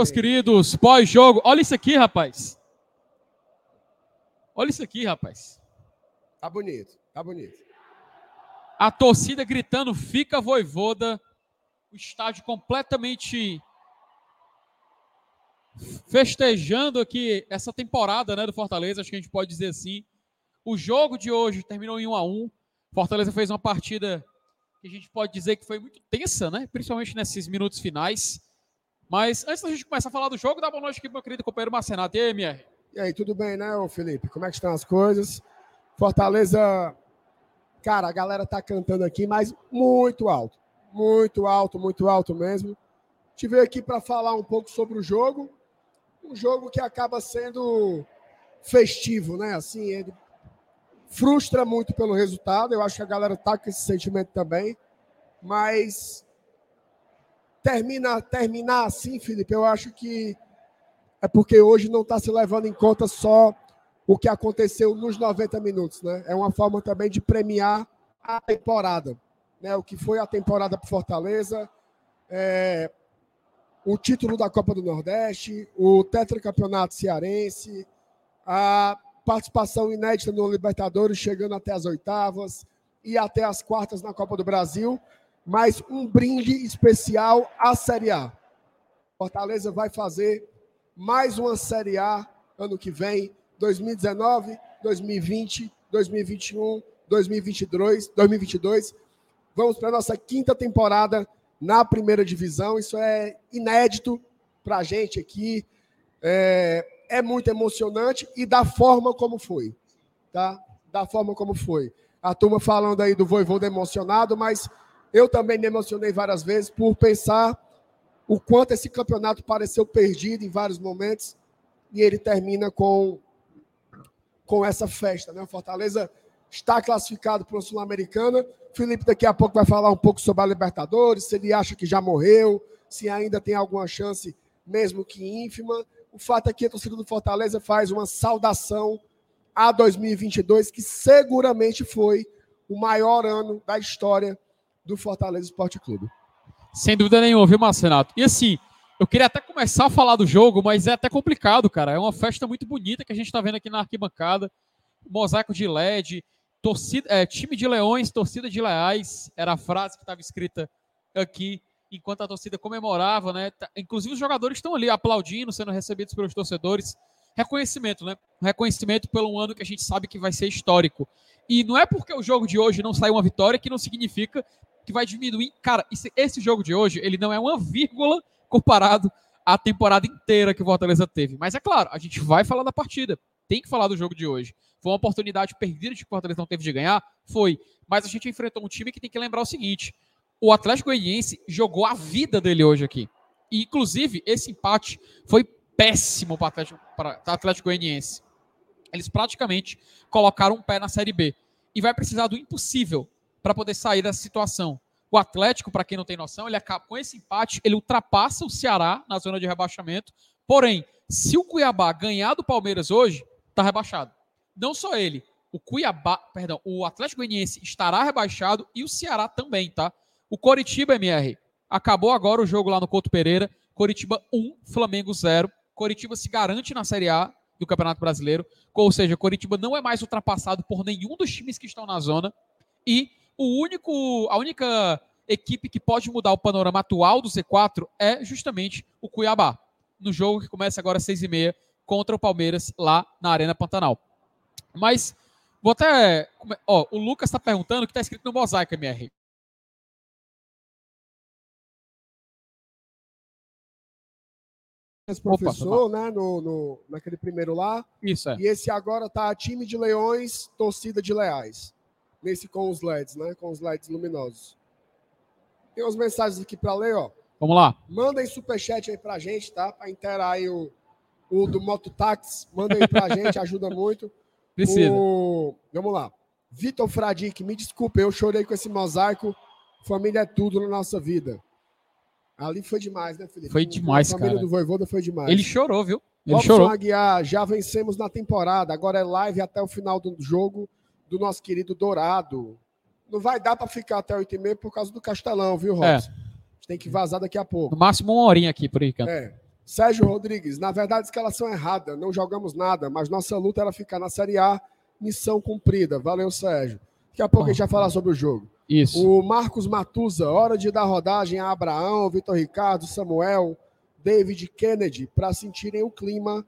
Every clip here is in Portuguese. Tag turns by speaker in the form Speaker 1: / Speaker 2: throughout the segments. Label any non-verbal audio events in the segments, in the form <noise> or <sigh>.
Speaker 1: meus queridos. Pós-jogo. Olha isso aqui, rapaz. Olha isso aqui, rapaz.
Speaker 2: Tá bonito, tá bonito.
Speaker 1: A torcida gritando, fica voivoda. O estádio completamente festejando aqui essa temporada né, do Fortaleza, acho que a gente pode dizer assim. O jogo de hoje terminou em 1 a 1 Fortaleza fez uma partida que a gente pode dizer que foi muito tensa, né? Principalmente nesses minutos finais. Mas antes da gente começar a falar do jogo, dá boa noite aqui meu querido companheiro Marcenato. E aí, MR?
Speaker 2: E aí, tudo bem, né, Felipe? Como é que estão as coisas? Fortaleza, cara, a galera tá cantando aqui, mas muito alto. Muito alto, muito alto mesmo. Tive aqui para falar um pouco sobre o jogo. Um jogo que acaba sendo festivo, né? Assim, ele frustra muito pelo resultado. Eu acho que a galera tá com esse sentimento também. Mas termina, terminar assim, Felipe, eu acho que é porque hoje não está se levando em conta só o que aconteceu nos 90 minutos, né? É uma forma também de premiar a temporada, né? O que foi a temporada para Fortaleza, é, o título da Copa do Nordeste, o tetracampeonato cearense, a participação inédita no Libertadores, chegando até as oitavas e até as quartas na Copa do Brasil, mas um brinde especial à Série A. Fortaleza vai fazer mais uma Série A ano que vem, 2019, 2020, 2021, 2022, 2022. Vamos para a nossa quinta temporada na primeira divisão. Isso é inédito para a gente aqui. É, é muito emocionante e da forma como foi, tá? Da forma como foi. A turma falando aí do Voivoda emocionado, mas eu também me emocionei várias vezes por pensar o quanto esse campeonato pareceu perdido em vários momentos e ele termina com com essa festa, né? O Fortaleza está classificado para a Sul-Americana. Felipe daqui a pouco vai falar um pouco sobre a Libertadores, se ele acha que já morreu, se ainda tem alguma chance, mesmo que ínfima. O fato é que a torcida do Fortaleza faz uma saudação a 2022, que seguramente foi o maior ano da história do Fortaleza Esporte Clube.
Speaker 1: Sem dúvida nenhuma, viu, Marcenato? E assim, eu queria até começar a falar do jogo, mas é até complicado, cara. É uma festa muito bonita que a gente está vendo aqui na arquibancada. Mosaico de LED, torcida, é, time de leões, torcida de leais, era a frase que estava escrita aqui, enquanto a torcida comemorava, né? Tá, inclusive os jogadores estão ali aplaudindo, sendo recebidos pelos torcedores. Reconhecimento, né? Reconhecimento pelo ano que a gente sabe que vai ser histórico. E não é porque o jogo de hoje não saiu uma vitória que não significa que vai diminuir. Cara, esse, esse jogo de hoje, ele não é uma vírgula comparado à temporada inteira que o Fortaleza teve. Mas é claro, a gente vai falar da partida. Tem que falar do jogo de hoje. Foi uma oportunidade perdida que o Fortaleza não teve de ganhar? Foi. Mas a gente enfrentou um time que tem que lembrar o seguinte: o Atlético Goianiense jogou a vida dele hoje aqui. E, inclusive, esse empate foi péssimo para o Atlético, Atlético Goianiense. Eles praticamente colocaram um pé na Série B. E vai precisar do impossível para poder sair dessa situação. O Atlético, para quem não tem noção, ele acaba com esse empate, ele ultrapassa o Ceará na zona de rebaixamento. Porém, se o Cuiabá ganhar do Palmeiras hoje, está rebaixado. Não só ele, o Cuiabá, perdão, o Atlético Goianiense estará rebaixado e o Ceará também, tá? O Coritiba MR acabou agora o jogo lá no Couto Pereira. Coritiba 1, Flamengo 0. Coritiba se garante na Série A do Campeonato Brasileiro, ou seja, Coritiba não é mais ultrapassado por nenhum dos times que estão na zona e o único, a única equipe que pode mudar o panorama atual do Z4 é justamente o Cuiabá, no jogo que começa agora às seis e meia contra o Palmeiras lá na Arena Pantanal. Mas vou até, ó, o Lucas está perguntando o que está escrito no mosaico MR.
Speaker 2: Professor, Opa, né, no, no, naquele primeiro lá.
Speaker 1: Isso é.
Speaker 2: E esse agora tá time de leões, torcida de leais nesse com os LEDs, né? Com os LEDs luminosos. Tem umas mensagens aqui para ler, ó.
Speaker 1: Vamos lá.
Speaker 2: Mandem superchat aí pra gente, tá? Para inteirar aí o, o do Mototax. Manda aí pra <laughs> gente, ajuda muito.
Speaker 1: Precisa.
Speaker 2: O... Vamos lá. Vitor Fradique, me desculpe, eu chorei com esse mosaico. Família é tudo na nossa vida. Ali foi demais, né, Felipe?
Speaker 1: Foi demais,
Speaker 2: cara. A família
Speaker 1: cara.
Speaker 2: do Voivoda foi demais.
Speaker 1: Ele chorou, viu? Ele
Speaker 2: Robson
Speaker 1: chorou.
Speaker 2: Aguiar, já vencemos na temporada. Agora é live até o final do jogo do nosso querido Dourado. Não vai dar para ficar até 8 e meia por causa do Castelão, viu, Robson? É. tem que vazar daqui a pouco.
Speaker 1: No máximo uma horinha aqui, por aí, cara.
Speaker 2: É. Sérgio Rodrigues, na verdade, escalação errada, não jogamos nada, mas nossa luta era ficar na Série A, missão cumprida. Valeu, Sérgio. Daqui a pouco a gente vai falar sobre o jogo.
Speaker 1: Isso.
Speaker 2: O Marcos Matusa, hora de dar rodagem a Abraão, Vitor Ricardo, Samuel, David Kennedy, para sentirem o clima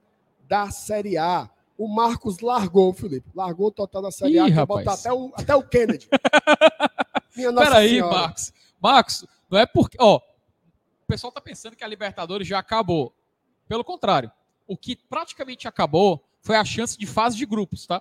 Speaker 2: da Série A. O Marcos largou, Felipe. Largou o total da Série
Speaker 1: Ih,
Speaker 2: A,
Speaker 1: rapaz.
Speaker 2: botar até o, até o Kennedy. <laughs> Minha Nossa
Speaker 1: Peraí,
Speaker 2: Senhora.
Speaker 1: Marcos. Marcos, não é porque. Ó, o pessoal tá pensando que a Libertadores já acabou. Pelo contrário. O que praticamente acabou foi a chance de fase de grupos, tá?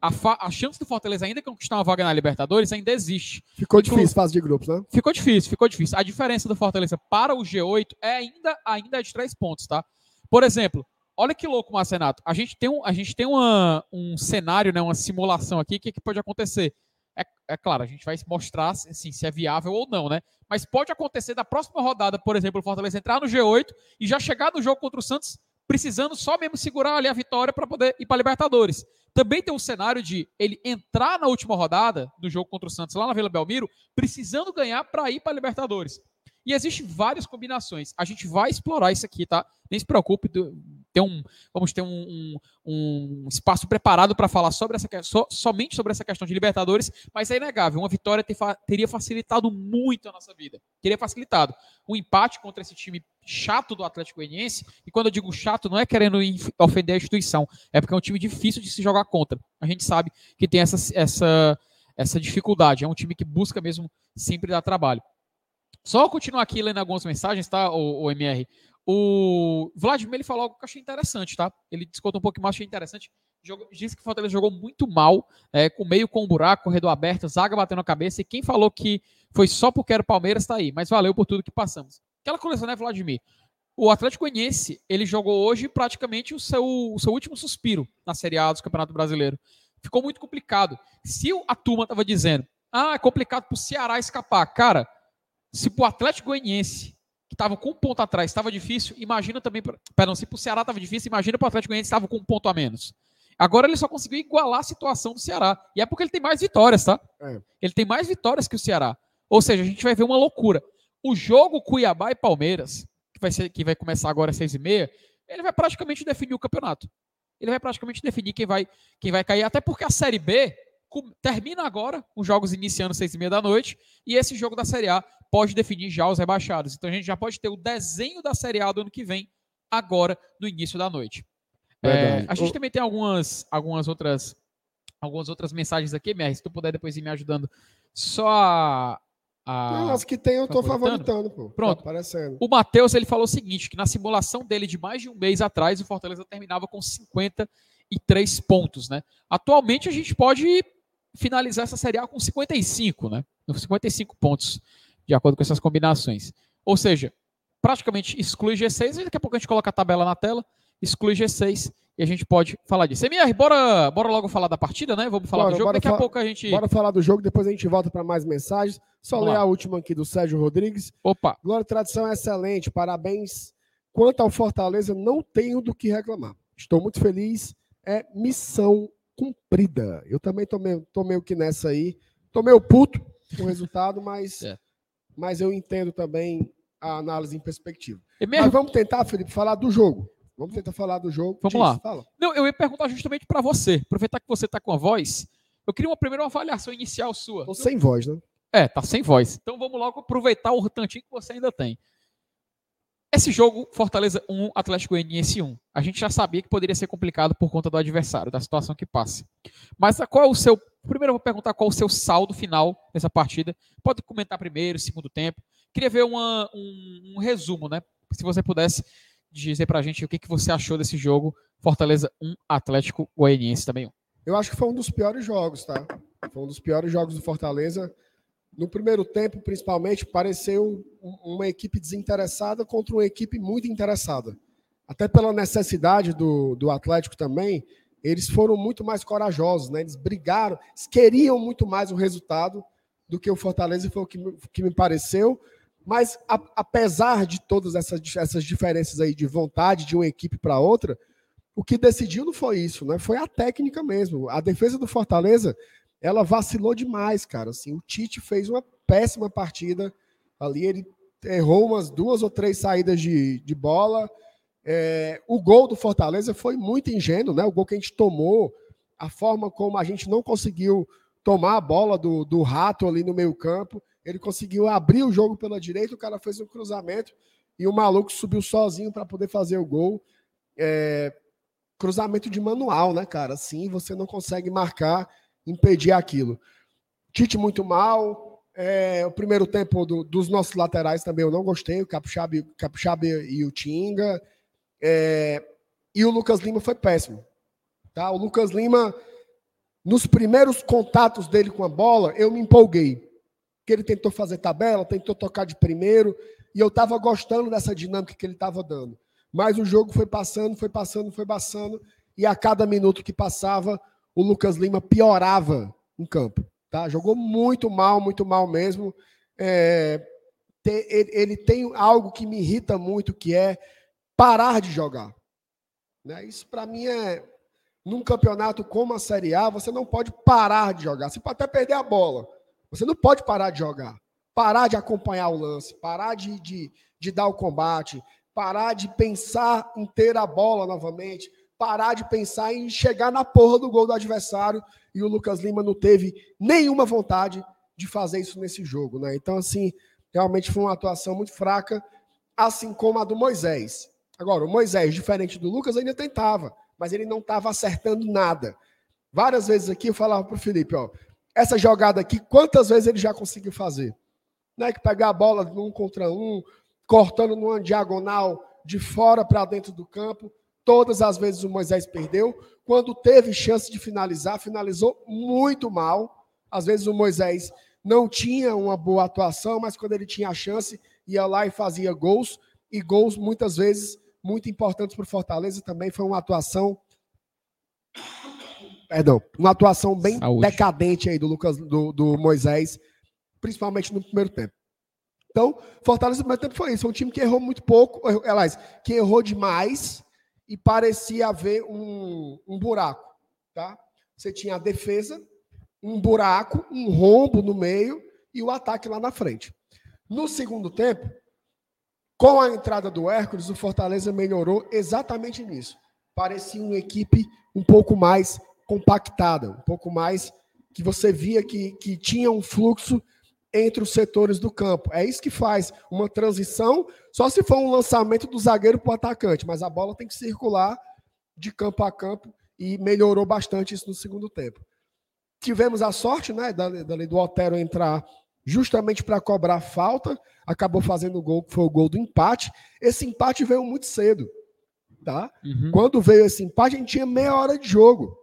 Speaker 1: A, fa- a chance do Fortaleza ainda conquistar uma vaga na Libertadores ainda existe.
Speaker 2: Ficou
Speaker 1: Inclu-
Speaker 2: difícil fase de grupos, né?
Speaker 1: Ficou difícil, ficou difícil. A diferença do Fortaleza para o G8 é ainda, ainda é de três pontos, tá? Por exemplo, olha que louco, Marcenato. A gente tem, um, a gente tem uma, um cenário, né, uma simulação aqui, o que, que pode acontecer? É, é claro, a gente vai mostrar assim, se é viável ou não, né? Mas pode acontecer da próxima rodada, por exemplo, o Fortaleza entrar no G8 e já chegar no jogo contra o Santos precisando só mesmo segurar ali a vitória para poder ir para Libertadores. Também tem um cenário de ele entrar na última rodada do jogo contra o Santos lá na Vila Belmiro, precisando ganhar para ir para Libertadores. E existem várias combinações. A gente vai explorar isso aqui, tá? Nem se preocupe, tem um, vamos ter um, um- um espaço preparado para falar sobre essa so- somente sobre essa questão de Libertadores, mas é inegável, uma vitória ter teria facilitado muito a nossa vida. Teria facilitado. Um empate contra esse time chato do Atlético Goianiense, e quando eu digo chato, não é querendo ofender a instituição, é porque é um time difícil de se jogar contra. A gente sabe que tem essa, essa, essa dificuldade. É um time que busca mesmo sempre dar trabalho. Só continuar aqui lendo algumas mensagens, tá, o, o MR? O Vladimir ele falou algo que eu achei interessante, tá? Ele descontou um pouco mais, achei interessante. Jogou, disse que o Fortaleza jogou muito mal, é, com meio com o buraco, corredor aberto, zaga batendo a cabeça. E quem falou que foi só porque era o Palmeiras tá aí. Mas valeu por tudo que passamos. Aquela coleção, né, Vladimir? O Atlético Goianiense, ele jogou hoje praticamente o seu, o seu último suspiro na Série A do Campeonato Brasileiro. Ficou muito complicado. Se a turma tava dizendo, ah, é complicado pro Ceará escapar. Cara, se pro Atlético Goianiense, que tava com um ponto atrás, estava difícil, imagina também, perdão, se pro Ceará tava difícil, imagina pro Atlético Goianiense estava com um ponto a menos. Agora ele só conseguiu igualar a situação do Ceará. E é porque ele tem mais vitórias, tá?
Speaker 2: É.
Speaker 1: Ele tem mais vitórias que o Ceará. Ou seja, a gente vai ver uma loucura. O jogo Cuiabá e Palmeiras, que vai, ser, que vai começar agora às seis e meia, ele vai praticamente definir o campeonato. Ele vai praticamente definir quem vai, quem vai cair. Até porque a Série B termina agora, os jogos iniciando às seis e meia da noite, e esse jogo da Série A pode definir já os rebaixados. Então a gente já pode ter o desenho da Série A do ano que vem, agora, no início da noite. É, a gente
Speaker 2: O-
Speaker 1: também tem algumas, algumas outras algumas outras mensagens aqui, MR, se tu puder depois ir me ajudando. Só a, a-
Speaker 2: Não, as que tem eu tô
Speaker 1: favoritando?
Speaker 2: favoritando, pô.
Speaker 1: Pronto.
Speaker 2: Tá aparecendo.
Speaker 1: o Matheus ele falou o seguinte, que na simulação dele de mais de um mês atrás, o Fortaleza terminava com 53 pontos, né? Atualmente a gente pode finalizar essa Série A com 55, né? Com 55 pontos, de acordo com essas combinações. Ou seja, praticamente exclui G6, e daqui a pouco a gente coloca a tabela na tela, exclui G6 e a gente pode falar disso. MR, bora, bora logo falar da partida, né? Vamos falar
Speaker 2: Bora,
Speaker 1: do jogo, daqui a pouco a gente...
Speaker 2: Bora falar do jogo, depois a gente volta para mais mensagens. Só
Speaker 1: Vamos
Speaker 2: ler
Speaker 1: lá.
Speaker 2: a última aqui do Sérgio Rodrigues.
Speaker 1: Opa,
Speaker 2: Glória e tradição é excelente, parabéns. Quanto ao Fortaleza, não tenho do que reclamar. Estou muito feliz, é missão cumprida. Eu também tô meio, tô meio que nessa aí. Tô meio puto com o resultado, mas,
Speaker 1: É.
Speaker 2: mas eu entendo também a análise em perspectiva.
Speaker 1: MR,
Speaker 2: Mas vamos tentar, Felipe, falar do jogo. Vamos tentar falar do jogo.
Speaker 1: Vamos
Speaker 2: Diz,
Speaker 1: lá.
Speaker 2: Fala.
Speaker 1: Não, eu ia perguntar justamente para você. Aproveitar que você está com a voz, eu queria uma primeira avaliação inicial sua.
Speaker 2: Tô sem voz, né?
Speaker 1: É, tá sem voz. Então vamos logo aproveitar o tantinho que você ainda tem. Esse jogo, Fortaleza 1, Atlético Goianiense 1. A gente já sabia que poderia ser complicado por conta do adversário, da situação que passa. Mas qual é o seu. Primeiro eu vou perguntar qual é o seu saldo final dessa partida. Pode comentar primeiro, segundo tempo. Queria ver uma- um, um resumo, né? Se você pudesse dizer pra gente o que, que você achou desse jogo. Fortaleza 1, Atlético Goianiense também 1.
Speaker 2: Eu acho que foi um dos piores jogos, tá? Foi um dos piores jogos do Fortaleza. No primeiro tempo, principalmente, pareceu um- uma equipe desinteressada contra uma equipe muito interessada. Até pela necessidade do, do Atlético também, eles foram muito mais corajosos, né? Eles brigaram, eles queriam muito mais o resultado do que o Fortaleza, foi o que, me- que me pareceu. Mas, a- apesar de todas essas, essas diferenças aí de vontade de uma equipe para outra, o que decidiu não foi isso, né? Foi a técnica mesmo. A defesa do Fortaleza, ela vacilou demais, cara. Assim, o Tite fez uma péssima partida ali. Ele errou umas duas ou três saídas de, de bola. É, o gol do Fortaleza foi muito ingênuo, né? O gol que a gente tomou, a forma como a gente não conseguiu tomar a bola do, do rato ali no meio-campo. Ele conseguiu abrir o jogo pela direita, o cara fez um cruzamento e o maluco subiu sozinho para poder fazer o gol. É, cruzamento de manual, né, cara? Assim você não consegue marcar, impedir aquilo. Tite muito mal. É, o primeiro tempo do, dos nossos laterais também eu não gostei, o Capixaba, Capixaba e o Tinga. É, e o Lucas Lima foi péssimo. Tá? O Lucas Lima, nos primeiros contatos dele com a bola, eu me empolguei. Que ele tentou fazer tabela, tentou tocar de primeiro, e eu estava gostando dessa dinâmica que ele estava dando. Mas o jogo foi passando, foi passando, foi passando, e a cada minuto que passava, o Lucas Lima piorava em campo. Tá? Jogou muito mal, muito mal mesmo. É, ele, ele tem algo que me irrita muito, que é parar de jogar. Né? Isso para mim é. Num campeonato como a Série A, você não pode parar de jogar. Você pode até perder a bola. Você não pode parar de jogar. Parar de acompanhar o lance, parar de, de, de dar o combate, parar de pensar em ter a bola novamente, parar de pensar em chegar na porra do gol do adversário. E o Lucas Lima não teve nenhuma vontade de fazer isso nesse jogo. Né? Então, assim, realmente foi uma atuação muito fraca, assim como a do Moisés. Agora, o Moisés, diferente do Lucas, ainda tentava, mas ele não estava acertando nada. Várias vezes aqui eu falava para o Felipe, ó, essa jogada aqui, quantas vezes ele já conseguiu fazer? Não é que pegar a bola num contra um, cortando numa diagonal de fora para dentro do campo. Todas as vezes o Moisés perdeu. Quando teve chance de finalizar, finalizou muito mal. Às vezes o Moisés não tinha uma boa atuação, mas quando ele tinha a chance, ia lá e fazia gols. E gols, muitas vezes, muito importantes para o Fortaleza também. Foi uma atuação. Perdão, uma atuação bem Saúde. decadente aí do Lucas, do, do Moisés, principalmente no primeiro tempo. Então, Fortaleza no primeiro tempo foi isso. Foi um time que errou muito pouco, aliás, que errou demais e parecia haver um, um buraco. Tá? Você tinha a defesa, um buraco, um rombo no meio e o ataque lá na frente. No segundo tempo, com a entrada do Hércules, o Fortaleza melhorou exatamente nisso. Parecia uma equipe um pouco mais compactada, um pouco mais que você via que, que tinha um fluxo entre os setores do campo. É isso que faz uma transição, só se for um lançamento do zagueiro para o atacante, mas a bola tem que circular de campo a campo e melhorou bastante isso no segundo tempo. Tivemos a sorte né, do Otero entrar justamente para cobrar falta, acabou fazendo o gol, que foi o gol do empate. Esse empate veio muito cedo. Tá? Uhum. Quando veio esse empate, a gente tinha meia hora de jogo.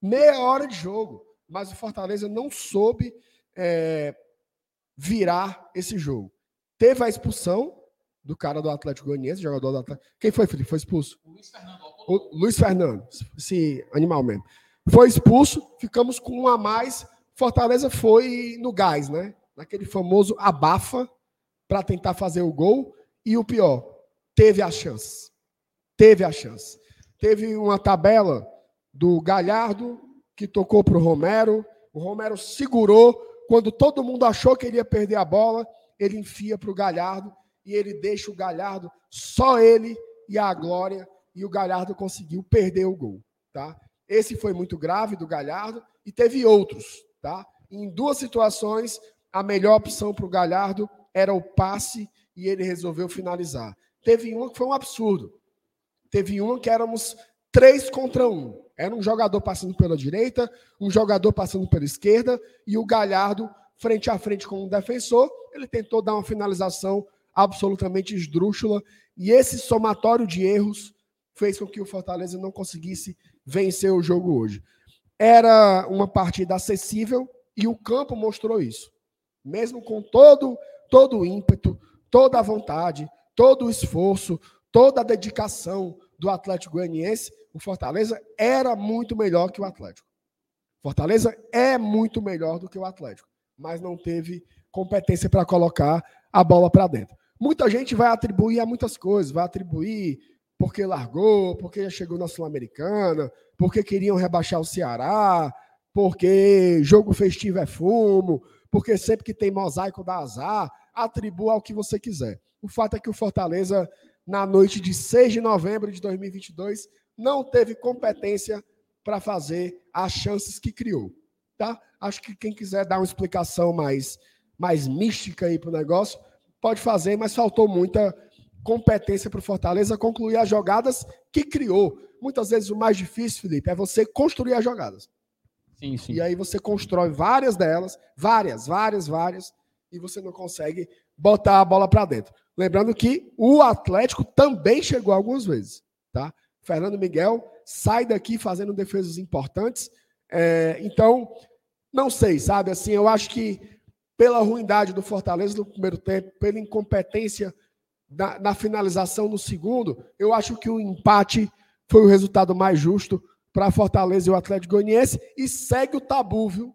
Speaker 2: Meia hora de jogo. Mas o Fortaleza não soube é, virar esse jogo. Teve a expulsão do cara do Atlético Goianiense, jogador do Atlético. Quem foi, Felipe? Foi expulso? Luiz Fernando. O Luiz Fernando, esse animal mesmo. Foi expulso, ficamos com um a mais. Fortaleza foi no gás, né? naquele famoso abafa para tentar fazer o gol. E o pior, teve a chance. Teve a chance. Teve uma tabela do Galhardo que tocou para o Romero. O Romero segurou. Quando todo mundo achou que ele ia perder a bola, ele enfia para o Galhardo e ele deixa o Galhardo, só ele e a Glória. E o Galhardo conseguiu perder o gol. Tá? Esse foi muito grave do Galhardo e teve outros. Tá? Em duas situações, a melhor opção para o Galhardo era o passe e ele resolveu finalizar. Teve uma que foi um absurdo. Teve uma que éramos três contra um. Era um jogador passando pela direita, um jogador passando pela esquerda e o Galhardo frente a frente com o defensor. Ele tentou dar uma finalização absolutamente esdrúxula e esse somatório de erros fez com que o Fortaleza não conseguisse vencer o jogo hoje. Era uma partida acessível e o campo mostrou isso mesmo com todo, todo o ímpeto, toda a vontade, todo o esforço, toda a dedicação do Atlético Goianiense, o Fortaleza era muito melhor que o Atlético. Fortaleza é muito melhor do que o Atlético, mas não teve competência para colocar a bola para dentro. Muita gente vai atribuir a muitas coisas, vai atribuir porque largou, porque já chegou na Sul-Americana, porque queriam rebaixar o Ceará, porque jogo festivo é fumo, porque sempre que tem mosaico da azar, atribua ao que você quiser. O fato é que o Fortaleza, na noite de 6 de novembro de 2022, não teve competência para fazer as chances que criou. Tá? Acho que quem quiser dar uma explicação mais, mais mística aí para o negócio, pode fazer, mas faltou muita competência para o Fortaleza concluir as jogadas que criou. Muitas vezes o mais difícil, Felipe, é você construir as jogadas. Sim, sim. E aí você constrói várias delas, várias, várias, várias, e você não consegue botar a bola para dentro. Lembrando que o Atlético também chegou algumas vezes, tá? Fernando Miguel sai daqui fazendo defesas importantes. É, então, não sei, sabe? Assim, eu acho que pela ruindade do Fortaleza no primeiro tempo, pela incompetência na, na finalização no segundo, eu acho que o empate foi o resultado mais justo para Fortaleza e o Atlético Goianiense e segue o tabu, viu?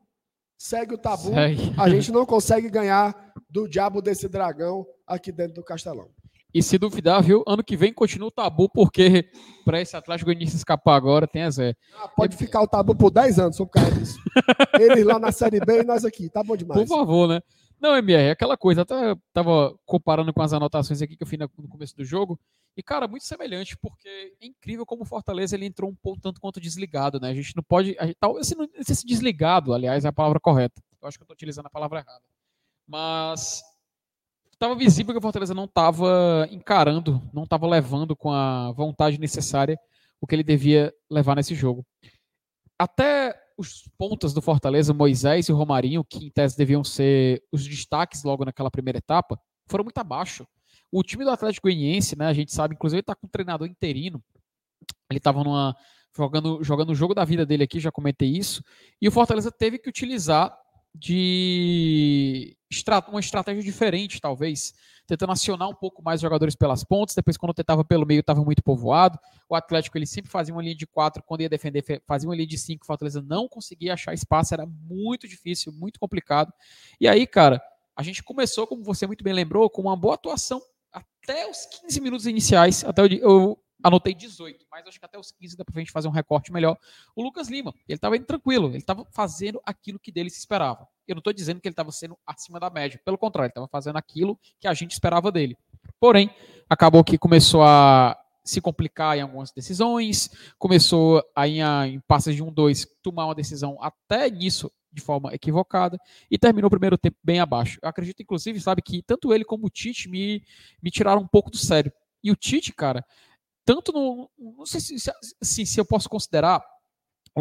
Speaker 2: Segue o tabu. Segue. A gente não consegue ganhar do diabo desse dragão aqui dentro do Castelão.
Speaker 1: E se duvidar, viu? Ano que vem continua o tabu, porque para esse Atlético Goianiense escapar agora tem a Zé.
Speaker 2: Ah, pode ficar o tabu por 10 anos, por causa disso. <laughs> Eles lá na Série B e nós aqui. Tá bom demais.
Speaker 1: Por favor, né? Não, MR, é aquela coisa. Até tava comparando com as anotações aqui que eu fiz no começo do jogo. E, cara, muito semelhante, porque é incrível como o Fortaleza ele entrou um pouco tanto quanto desligado, né? A gente não pode. A gente, talvez não sei se desligado, aliás, é a palavra correta. Eu acho que eu estou utilizando a palavra errada. Mas estava visível que o Fortaleza não estava encarando, não estava levando com a vontade necessária o que ele devia levar nesse jogo. Até os pontas do Fortaleza, Moisés e Romarinho, que em tese deviam ser os destaques logo naquela primeira etapa, foram muito abaixo. O time do Atlético Goianiense, né, a gente sabe, inclusive ele está com um treinador interino. Ele estava numa jogando jogando o jogo da vida dele aqui, já comentei isso. E o Fortaleza teve que utilizar de uma estratégia diferente, talvez, tentando acionar um pouco mais jogadores pelas pontas. Depois, quando tentava pelo meio, estava muito povoado. O Atlético ele sempre fazia uma linha de quatro, quando ia defender, fazia uma linha de cinco. O Fortaleza não conseguia achar espaço, era muito difícil, muito complicado. E aí, cara, a gente começou, como você muito bem lembrou, com uma boa atuação até os 15 minutos iniciais. Até eu, anotei 18, mas acho que até os 15 dá pra gente fazer um recorte melhor. O Lucas Lima, ele estava indo tranquilo, ele estava fazendo aquilo que dele se esperava. Eu não estou dizendo que ele estava sendo acima da média, pelo contrário, ele estava fazendo aquilo que a gente esperava dele. Porém, acabou que começou a se complicar em algumas decisões, começou a, em, em passes de 1, 2, tomar uma decisão até nisso de forma equivocada e terminou o primeiro tempo bem abaixo. Eu acredito, inclusive, sabe, que tanto ele como o Tite me, me tiraram um pouco do sério. E o Tite, cara, tanto no. Não sei se, se, se, se eu posso considerar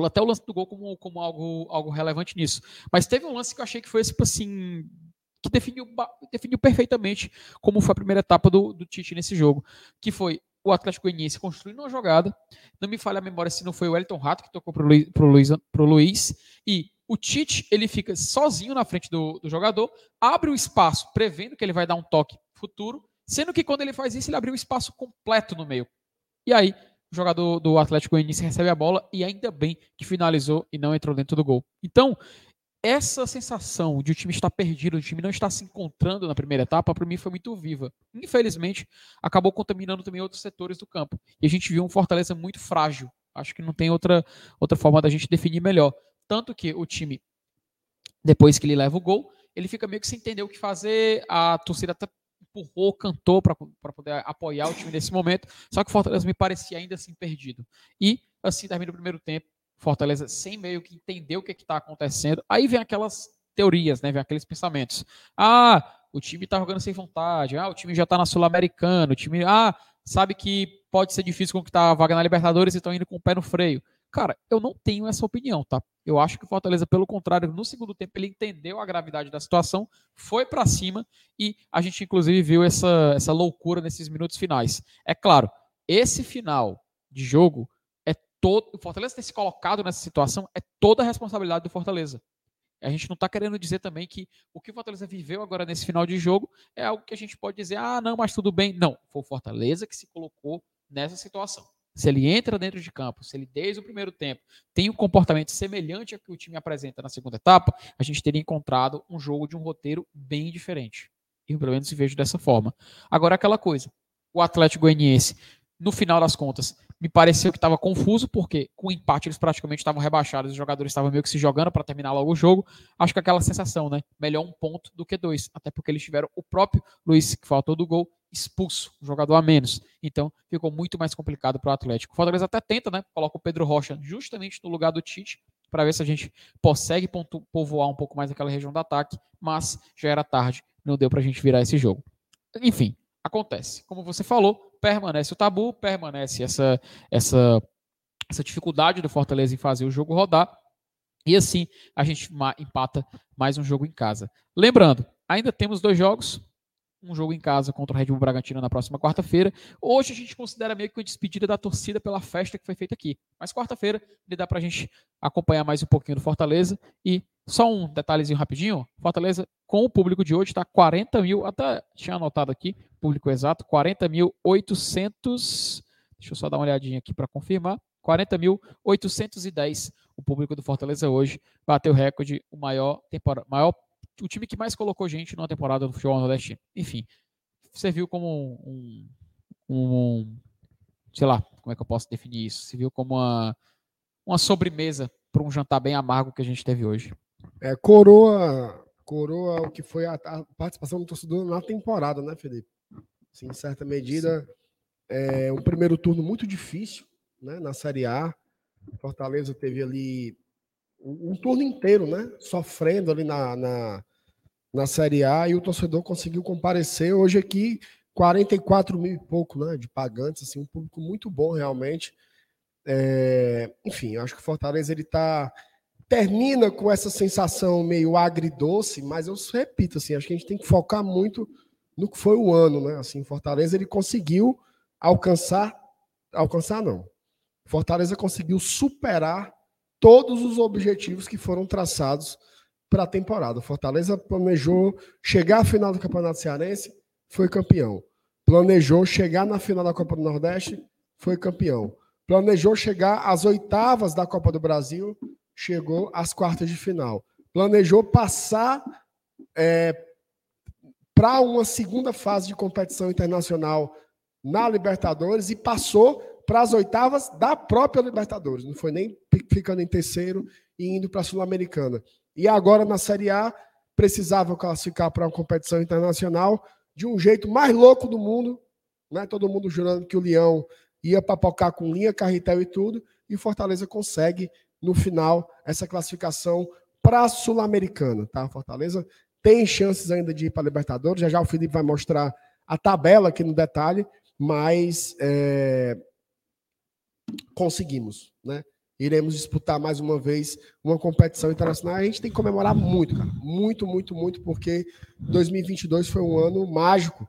Speaker 1: até o lance do gol como, como algo, algo relevante nisso. Mas teve um lance que eu achei que foi tipo assim. que definiu, definiu perfeitamente como foi a primeira etapa do, do Tite nesse jogo. Que foi o Atlético Goianiense construindo uma jogada. Não me falha a memória se não foi o Elton Rato que tocou para o Luiz, pro Luiz, pro Luiz. E o Tite ele fica sozinho na frente do, do jogador, abre o espaço, prevendo que ele vai dar um toque futuro. Sendo que quando ele faz isso, ele abriu um espaço completo no meio. E aí, o jogador do Atlético Goianiense recebe a bola e ainda bem que finalizou e não entrou dentro do gol. Então, essa sensação de o time estar perdido, o time não estar se encontrando na primeira etapa, para mim foi muito viva. Infelizmente, acabou contaminando também outros setores do campo. E a gente viu um Fortaleza muito frágil. Acho que não tem outra, outra forma da gente definir melhor. Tanto que o time, depois que ele leva o gol, ele fica meio que sem entender o que fazer, a torcida tá empurrou, cantou para poder apoiar o time nesse momento. Só que o Fortaleza me parecia ainda assim perdido. E assim termina o primeiro tempo. Fortaleza sem meio que entender o que está acontecendo. Aí vem aquelas teorias, né? Vem aqueles pensamentos. Ah, o time está jogando sem vontade. Ah, o time já está na Sul-Americana. O time, ah, sabe que pode ser difícil conquistar a vaga na Libertadores e estão indo com o pé no freio. Cara, eu não tenho essa opinião, tá? Eu acho que o Fortaleza, pelo contrário, no segundo tempo ele entendeu a gravidade da situação, foi para cima e a gente inclusive viu essa, essa loucura nesses minutos finais. É claro, esse final de jogo é todo. O Fortaleza ter se colocado nessa situação é toda a responsabilidade do Fortaleza. A gente não está querendo dizer também que o que o Fortaleza viveu agora nesse final de jogo é algo que a gente pode dizer, ah, não, mas tudo bem. Não, foi o Fortaleza que se colocou nessa situação se ele entra dentro de campo, se ele desde o primeiro tempo tem um comportamento semelhante ao que o time apresenta na segunda etapa, a gente teria encontrado um jogo de um roteiro bem diferente. Eu pelo menos vejo dessa forma. Agora aquela coisa, o Atlético Goianiense, no final das contas, me pareceu que estava confuso, porque com o empate eles praticamente estavam rebaixados, os jogadores estavam meio que se jogando para terminar logo o jogo. Acho que aquela sensação, né? Melhor um ponto do que dois, até porque eles tiveram o próprio Luiz, que faltou do gol, expulso, um jogador a menos. Então ficou muito mais complicado para o Atlético. O Fortaleza até tenta, né? Coloca o Pedro Rocha justamente no lugar do Tite, para ver se a gente consegue povoar um pouco mais aquela região do ataque, mas já era tarde, não deu para a gente virar esse jogo. Enfim, acontece. Como você falou, permanece o tabu, permanece essa, essa, essa dificuldade do Fortaleza em fazer o jogo rodar. E assim a gente empata mais um jogo em casa. Lembrando, ainda temos dois jogos. Um jogo em casa contra o Red Bull Bragantino na próxima quarta-feira. Hoje a gente considera meio que uma despedida da torcida pela festa que foi feita aqui. Mas quarta-feira ele dá pra gente acompanhar mais um pouquinho do Fortaleza e só um detalhezinho rapidinho. Fortaleza, com o público de hoje, está 40 mil, até tinha anotado aqui, público exato, 40.800. Deixa eu só dar uma olhadinha aqui para confirmar. 40.810 o público do Fortaleza hoje bateu o recorde, o maior temporada, maior o time que mais colocou gente numa temporada do futebol nordestino. Enfim, serviu como um, um, um, sei lá, como é que eu posso definir isso? Serviu como uma, uma sobremesa para um jantar bem amargo que a gente teve hoje.
Speaker 2: É, coroa, coroa o que foi a, a, participação do torcedor na temporada, né, Felipe? Assim, em certa medida, é um primeiro turno muito difícil, né, na Série A. Fortaleza teve ali um, um turno inteiro, né, sofrendo ali na, na, na Série A e o torcedor conseguiu comparecer. Hoje aqui, 44 mil e pouco, né, de pagantes, assim, um público muito bom realmente. É, enfim, acho que o Fortaleza ele está termina com essa sensação meio agridoce, mas eu repito, assim, acho que a gente tem que focar muito no que foi o ano, né? Assim, Fortaleza ele conseguiu alcançar, alcançar não. Fortaleza conseguiu superar todos os objetivos que foram traçados para a temporada. Fortaleza planejou chegar à final do Campeonato Cearense, foi campeão. Planejou chegar na final da Copa do Nordeste, foi campeão. Planejou chegar às oitavas da Copa do Brasil, chegou às quartas de final. Planejou passar é, para uma segunda fase de competição internacional na Libertadores e passou para as oitavas da própria Libertadores. Não foi nem ficando em terceiro e indo para a Sul-Americana. E agora na Série A precisava classificar para uma competição internacional de um jeito mais louco do mundo, né? Todo mundo jurando que o Leão ia papocar com linha, carretel e tudo, e Fortaleza consegue no final essa classificação para a Sul-Americana, tá? Fortaleza tem chances ainda de ir para a Libertadores. Já já o Felipe vai mostrar a tabela aqui no detalhe, mas é, conseguimos, né? Iremos disputar mais uma vez uma competição internacional. A gente tem que comemorar muito, cara. Muito, muito, muito, porque 2022 foi um ano mágico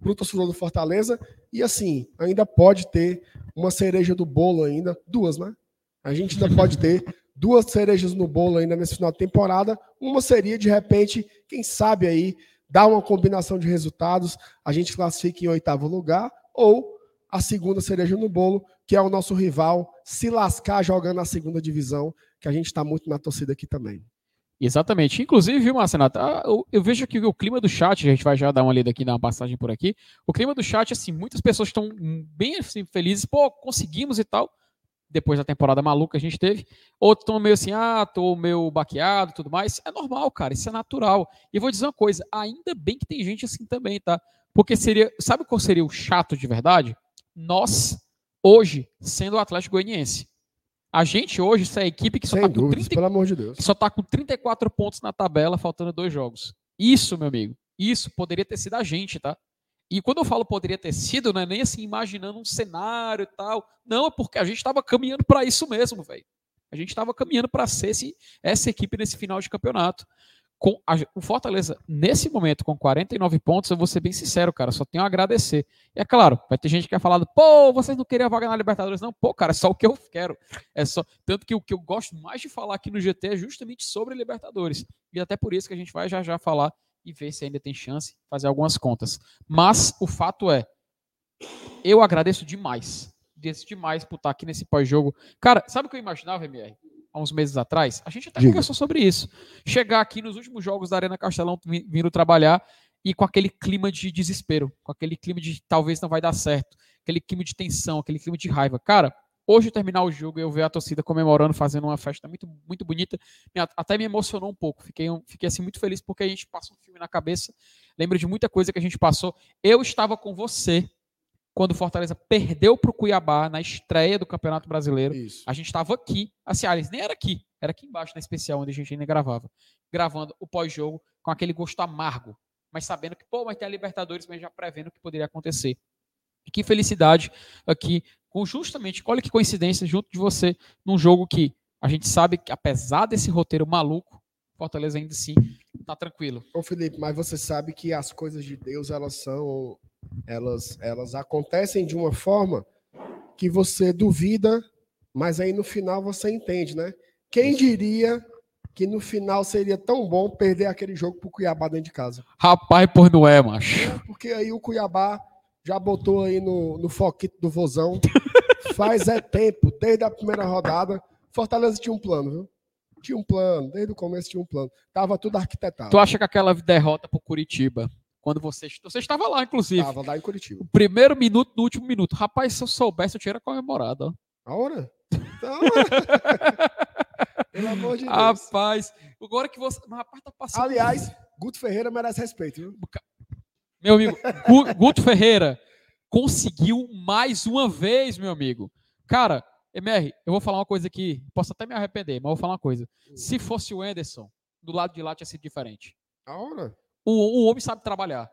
Speaker 2: para o torcedor do Fortaleza. E assim, ainda pode ter uma cereja do bolo ainda, duas, né? A gente ainda pode ter duas cerejas no bolo ainda nesse final de temporada. Uma seria, de repente, quem sabe aí, dar uma combinação de resultados, a gente classifica em oitavo lugar, ou a segunda cereja no bolo, que é o nosso rival se lascar jogando na segunda divisão, que a gente está muito na torcida aqui também.
Speaker 1: Exatamente. Inclusive, viu, Marcenato? Ah, eu, eu, vejo que o clima do chat, a gente vai já dar uma lida aqui, dar uma passagem por aqui. O clima do chat, assim, muitas pessoas estão bem assim, felizes, pô, conseguimos e tal depois da temporada maluca que a gente teve. Outros estão meio assim, ah, tô meio baqueado tudo mais. É normal, cara, isso é natural. E vou dizer uma coisa, ainda bem que tem gente assim também, tá? Porque seria, sabe qual seria o chato de verdade? Nós, hoje, sendo o Atlético Goianiense. A gente hoje, essa é a equipe que só está com, 30,
Speaker 2: pelo amor de Deus.
Speaker 1: só tá com 34 pontos na tabela, faltando dois jogos. Isso, meu amigo, isso poderia ter sido a gente, tá? E quando eu falo poderia ter sido, não é nem assim imaginando um cenário e tal. Não, é porque a gente estava caminhando para isso mesmo, velho. A gente estava caminhando para ser esse, essa equipe nesse final de campeonato. Com a, o Fortaleza, nesse momento, com 49 pontos, eu vou ser bem sincero, cara, só tenho a agradecer. E é claro, vai ter gente que vai falar, pô, vocês não queriam a vaga na Libertadores, não? Pô, cara, é só o que eu quero. É só Tanto que o que eu gosto mais de falar aqui no GT é justamente sobre Libertadores. E até por isso que a gente vai já já falar e ver se ainda tem chance, fazer algumas contas. Mas o fato é, eu agradeço demais, agradeço demais por estar aqui nesse pós-jogo. Cara, sabe o que eu imaginava, MR? Há uns meses atrás, a gente até Diga. conversou sobre isso. Chegar aqui nos últimos jogos da Arena Castelão, vindo trabalhar e com aquele clima de desespero, com aquele clima de talvez não vai dar certo. aquele clima de tensão, aquele clima de raiva. Cara, hoje terminar o jogo e eu ver a torcida comemorando, fazendo uma festa muito, muito bonita, até me emocionou um pouco. Fiquei, fiquei assim muito feliz porque a gente passa um filme na cabeça, lembro de muita coisa que a gente passou. Eu estava com você quando o Fortaleza perdeu para o Cuiabá na estreia do Campeonato Brasileiro. Isso. A gente estava aqui, assim, Aliás, nem era aqui, era aqui embaixo na especial onde a gente ainda gravava, gravando o pós-jogo com aquele gosto amargo, mas sabendo que, pô, vai ter a Libertadores, mas já prevendo o que poderia acontecer. E que felicidade aqui, com justamente, olha que coincidência, junto de você, num jogo que a gente sabe que, apesar desse roteiro maluco, Fortaleza ainda assim tá tranquilo.
Speaker 2: Ô Felipe, mas você sabe que as coisas de Deus, elas são, elas, elas acontecem de uma forma que você duvida, mas aí no final você entende, né? Quem diria que no final seria tão bom perder aquele jogo pro Cuiabá dentro de casa?
Speaker 1: Rapaz, por não é, macho.
Speaker 2: É, porque aí o Cuiabá já botou aí no, no foquito do vozão. <laughs> Faz é tempo, desde a primeira rodada. Fortaleza tinha um plano, viu? Tinha um plano, desde o começo tinha um plano. Tava tudo arquitetado.
Speaker 1: Tu acha que aquela derrota pro Curitiba, quando você, você estava lá, inclusive.
Speaker 2: Estava lá em Curitiba. O
Speaker 1: primeiro minuto do último minuto. Rapaz, se eu soubesse, eu tinha comemorado, ó.
Speaker 2: A hora? Então... <laughs> Pelo amor de Deus.
Speaker 1: Rapaz, agora que você. Rapaz, tá
Speaker 2: passando. Aliás, Guto Ferreira merece respeito, viu?
Speaker 1: Meu amigo, Guto Ferreira conseguiu mais uma vez, meu amigo. Cara, MR, eu vou falar uma coisa aqui, posso até me arrepender, mas vou falar uma coisa. Hum. Se fosse o Anderson, do lado de lá tinha sido diferente.
Speaker 2: A hora?
Speaker 1: O, o homem sabe trabalhar.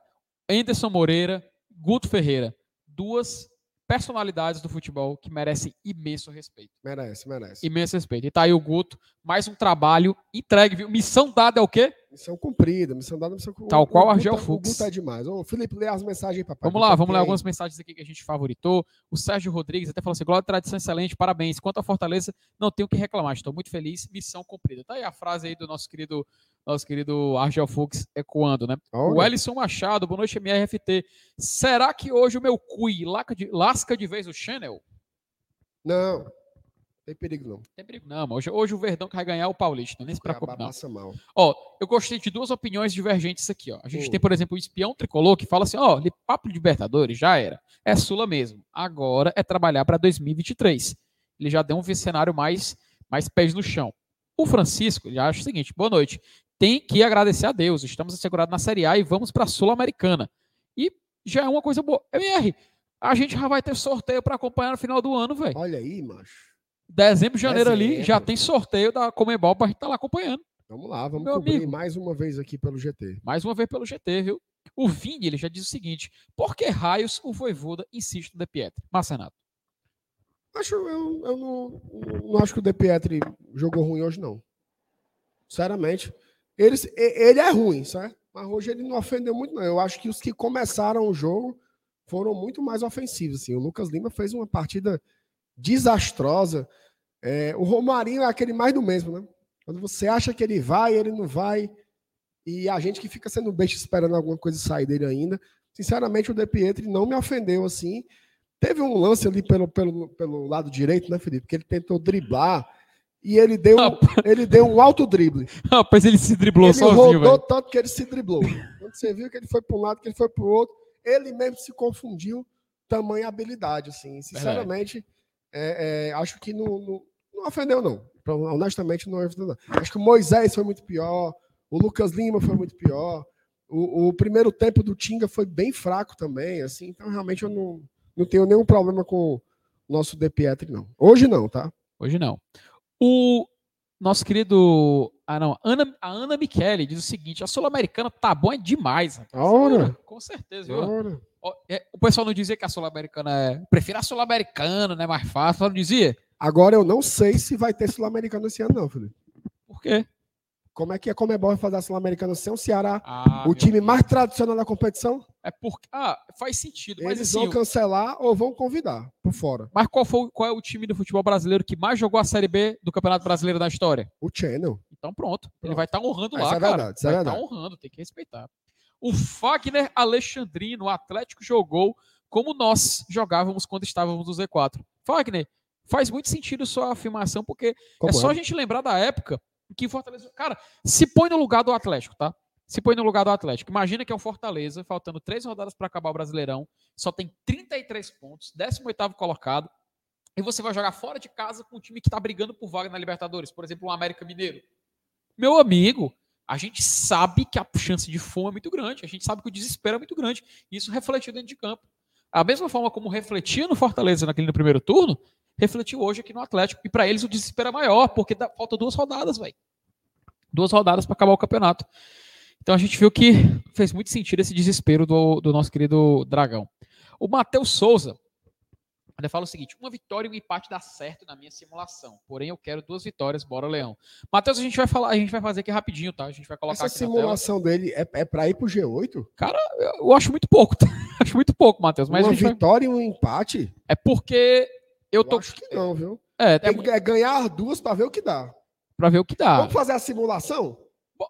Speaker 1: Anderson Moreira, Guto Ferreira, duas personalidades do futebol que merecem imenso respeito.
Speaker 2: Merece, merece.
Speaker 1: Imenso respeito. E tá aí o Guto, mais um trabalho entregue, viu? Missão dada é o quê?
Speaker 2: Missão cumprida, missão dada, missão cumprida.
Speaker 1: Tal qual o Argel Fux.
Speaker 2: O Guto é demais. Ô, Felipe, lê as mensagens aí, papai.
Speaker 1: Vamos lá, vamos ler algumas mensagens aqui que a gente favoritou. O Sérgio Rodrigues até falou assim: Glória, tradição excelente, parabéns. Quanto à Fortaleza, não tenho o que reclamar, estou muito feliz, missão cumprida. Tá aí a frase aí do nosso querido nosso querido Argel Fux ecoando, né?
Speaker 2: Olha.
Speaker 1: O Ellison Machado, boa noite, MRFT. Será que hoje o meu cui lasca de, lasca de vez o Channel?
Speaker 2: Não, tem perigo não.
Speaker 1: Tem perigo não, hoje, hoje o Verdão que vai ganhar o Paulista, nem se preocupe não.
Speaker 2: Passa mal.
Speaker 1: Ó, eu gostei de duas opiniões divergentes aqui, ó. A gente hum. tem, por exemplo, o espião tricolor que fala assim, ó, papo Libertadores já era. É Sula mesmo. Agora é trabalhar para 2023. Ele já deu um cenário mais mais pés no chão. O Francisco, ele acha o seguinte: boa noite tem que agradecer a Deus. Estamos assegurados na Série A e vamos para a Sul-Americana. E já é uma coisa boa. MR, a gente já vai ter sorteio para acompanhar no final do ano, velho.
Speaker 2: Olha aí, macho.
Speaker 1: Dezembro, janeiro Dezembro. ali, já tem sorteio da Comebol para a gente estar tá lá acompanhando.
Speaker 2: Vamos lá, vamos Meu cobrir amigo, mais uma vez aqui pelo GT.
Speaker 1: Mais uma vez pelo GT, viu? O Vini, ele já diz o seguinte, por que raios o Voivoda insiste no De Pietri? Marcenato.
Speaker 2: Acho, eu, eu não, não acho que o De Pietri jogou ruim hoje, não. Sinceramente. Ele, ele é ruim, certo? Mas hoje ele não ofendeu muito, não. Eu acho que os que começaram o jogo foram muito mais ofensivos. Assim. O Lucas Lima fez uma partida desastrosa. É, o Romarinho é aquele mais do mesmo, né? Quando você acha que ele vai, ele não vai. E a gente que fica sendo besta esperando alguma coisa sair dele ainda. Sinceramente, o De Pietri não me ofendeu assim. Teve um lance ali pelo, pelo, pelo lado direito, né, Felipe? Que ele tentou driblar e ele deu, ele deu um alto drible.
Speaker 1: Rapaz, ele se driblou
Speaker 2: ele
Speaker 1: sozinho.
Speaker 2: Ele rodou tanto que ele se driblou. Quando você viu que ele foi para um lado, que ele foi para o outro, ele mesmo se confundiu tamanha habilidade. Assim. Sinceramente, é, é, acho que não, ofendeu, não. Honestamente, não ofendeu, não. Acho que o Moisés foi muito pior, o Lucas Lima foi muito pior. O, o primeiro tempo do Tinga foi bem fraco também. assim. Então, realmente, eu não, não tenho nenhum problema com o nosso De Pietri, não. Hoje não, tá?
Speaker 1: Hoje não. O nosso querido. Ah, não. Ana, a Ana Michele diz o seguinte: a Sul-Americana tá bom é demais.
Speaker 2: Ora.
Speaker 1: Com certeza, viu? É, o pessoal não dizia que a Sul-Americana é. Prefiro a Sul-Americana, né? Mais fácil. Não dizia?
Speaker 2: Agora eu não sei se vai ter Sul-Americana esse ano, não, Felipe.
Speaker 1: Por quê?
Speaker 2: Como é que a Comebol vai fazer a Sul-Americana sem o Ceará? Ah, o time mais tradicional da competição?
Speaker 1: É porque. Ah, faz sentido.
Speaker 2: Eles
Speaker 1: assim,
Speaker 2: vão cancelar ou vão convidar por fora.
Speaker 1: Mas qual, foi, qual é o time do futebol brasileiro que mais jogou a Série B do Campeonato Brasileiro da história?
Speaker 2: O Channel.
Speaker 1: Então pronto. Ele vai estar tá honrando
Speaker 2: lá,
Speaker 1: é
Speaker 2: cara. Verdade,
Speaker 1: vai
Speaker 2: estar tá
Speaker 1: honrando, tem que respeitar. O Fagner Alexandrino, o Atlético jogou como nós jogávamos quando estávamos no Z4. Fagner, faz muito sentido sua afirmação, porque como é só é? a gente lembrar da época que Fortaleza. Cara, se põe no lugar do Atlético, tá? se põe no lugar do Atlético. Imagina que é o Fortaleza, faltando três rodadas para acabar o Brasileirão, só tem 33 pontos, 18 colocado, e você vai jogar fora de casa com um time que está brigando por vaga na Libertadores, por exemplo, o América Mineiro. Meu amigo, a gente sabe que a chance de fome é muito grande, a gente sabe que o desespero é muito grande, isso refletiu dentro de campo. A mesma forma como refletia no Fortaleza naquele no primeiro turno, refletiu hoje aqui no Atlético. E para eles o desespero é maior, porque dá, falta duas rodadas, velho. Duas rodadas para acabar o campeonato. Então a gente viu que fez muito sentido esse desespero do, do nosso querido Dragão. O Matheus Souza, ele fala o seguinte: uma vitória e um empate dá certo na minha simulação. Porém, eu quero duas vitórias, bora, Leão. Matheus, a gente vai falar, a gente vai fazer aqui rapidinho, tá? A gente vai colocar
Speaker 2: Essa simulação dele é, é para ir pro G8?
Speaker 1: Cara, eu acho muito pouco, tá? <laughs> acho muito pouco, Matheus. Mas
Speaker 2: uma vitória vai... e um empate?
Speaker 1: É porque eu tô. Eu
Speaker 2: acho que não, viu?
Speaker 1: É,
Speaker 2: é, é ganhar duas para ver o que dá.
Speaker 1: Para ver o que dá.
Speaker 2: Vamos fazer a simulação?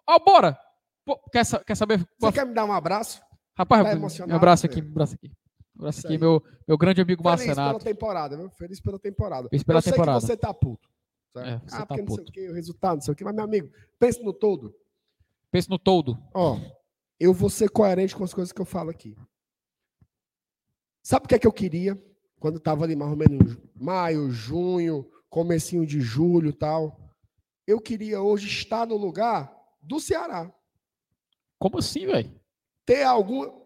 Speaker 1: Oh, bora! Pô, quer, quer saber?
Speaker 2: Você quer me dar um abraço?
Speaker 1: Rapaz, tá meu abraço aqui, meu abraço aqui. Abraço aqui, meu, meu grande amigo
Speaker 2: Feliz
Speaker 1: Marcenato.
Speaker 2: Feliz pela temporada, viu? Feliz pela temporada.
Speaker 1: Feliz pela
Speaker 2: eu
Speaker 1: temporada.
Speaker 2: sei que você tá puto.
Speaker 1: É,
Speaker 2: ah,
Speaker 1: tá
Speaker 2: porque
Speaker 1: puto.
Speaker 2: não sei o que, o resultado, não sei o que. Mas, meu amigo, pense no todo.
Speaker 1: Pense no todo.
Speaker 2: Ó, eu vou ser coerente com as coisas que eu falo aqui. Sabe o que é que eu queria? Quando estava ali mais ou menos maio, junho, comecinho de julho tal. Eu queria hoje estar no lugar do Ceará.
Speaker 1: Como assim, velho?
Speaker 2: Ter algum.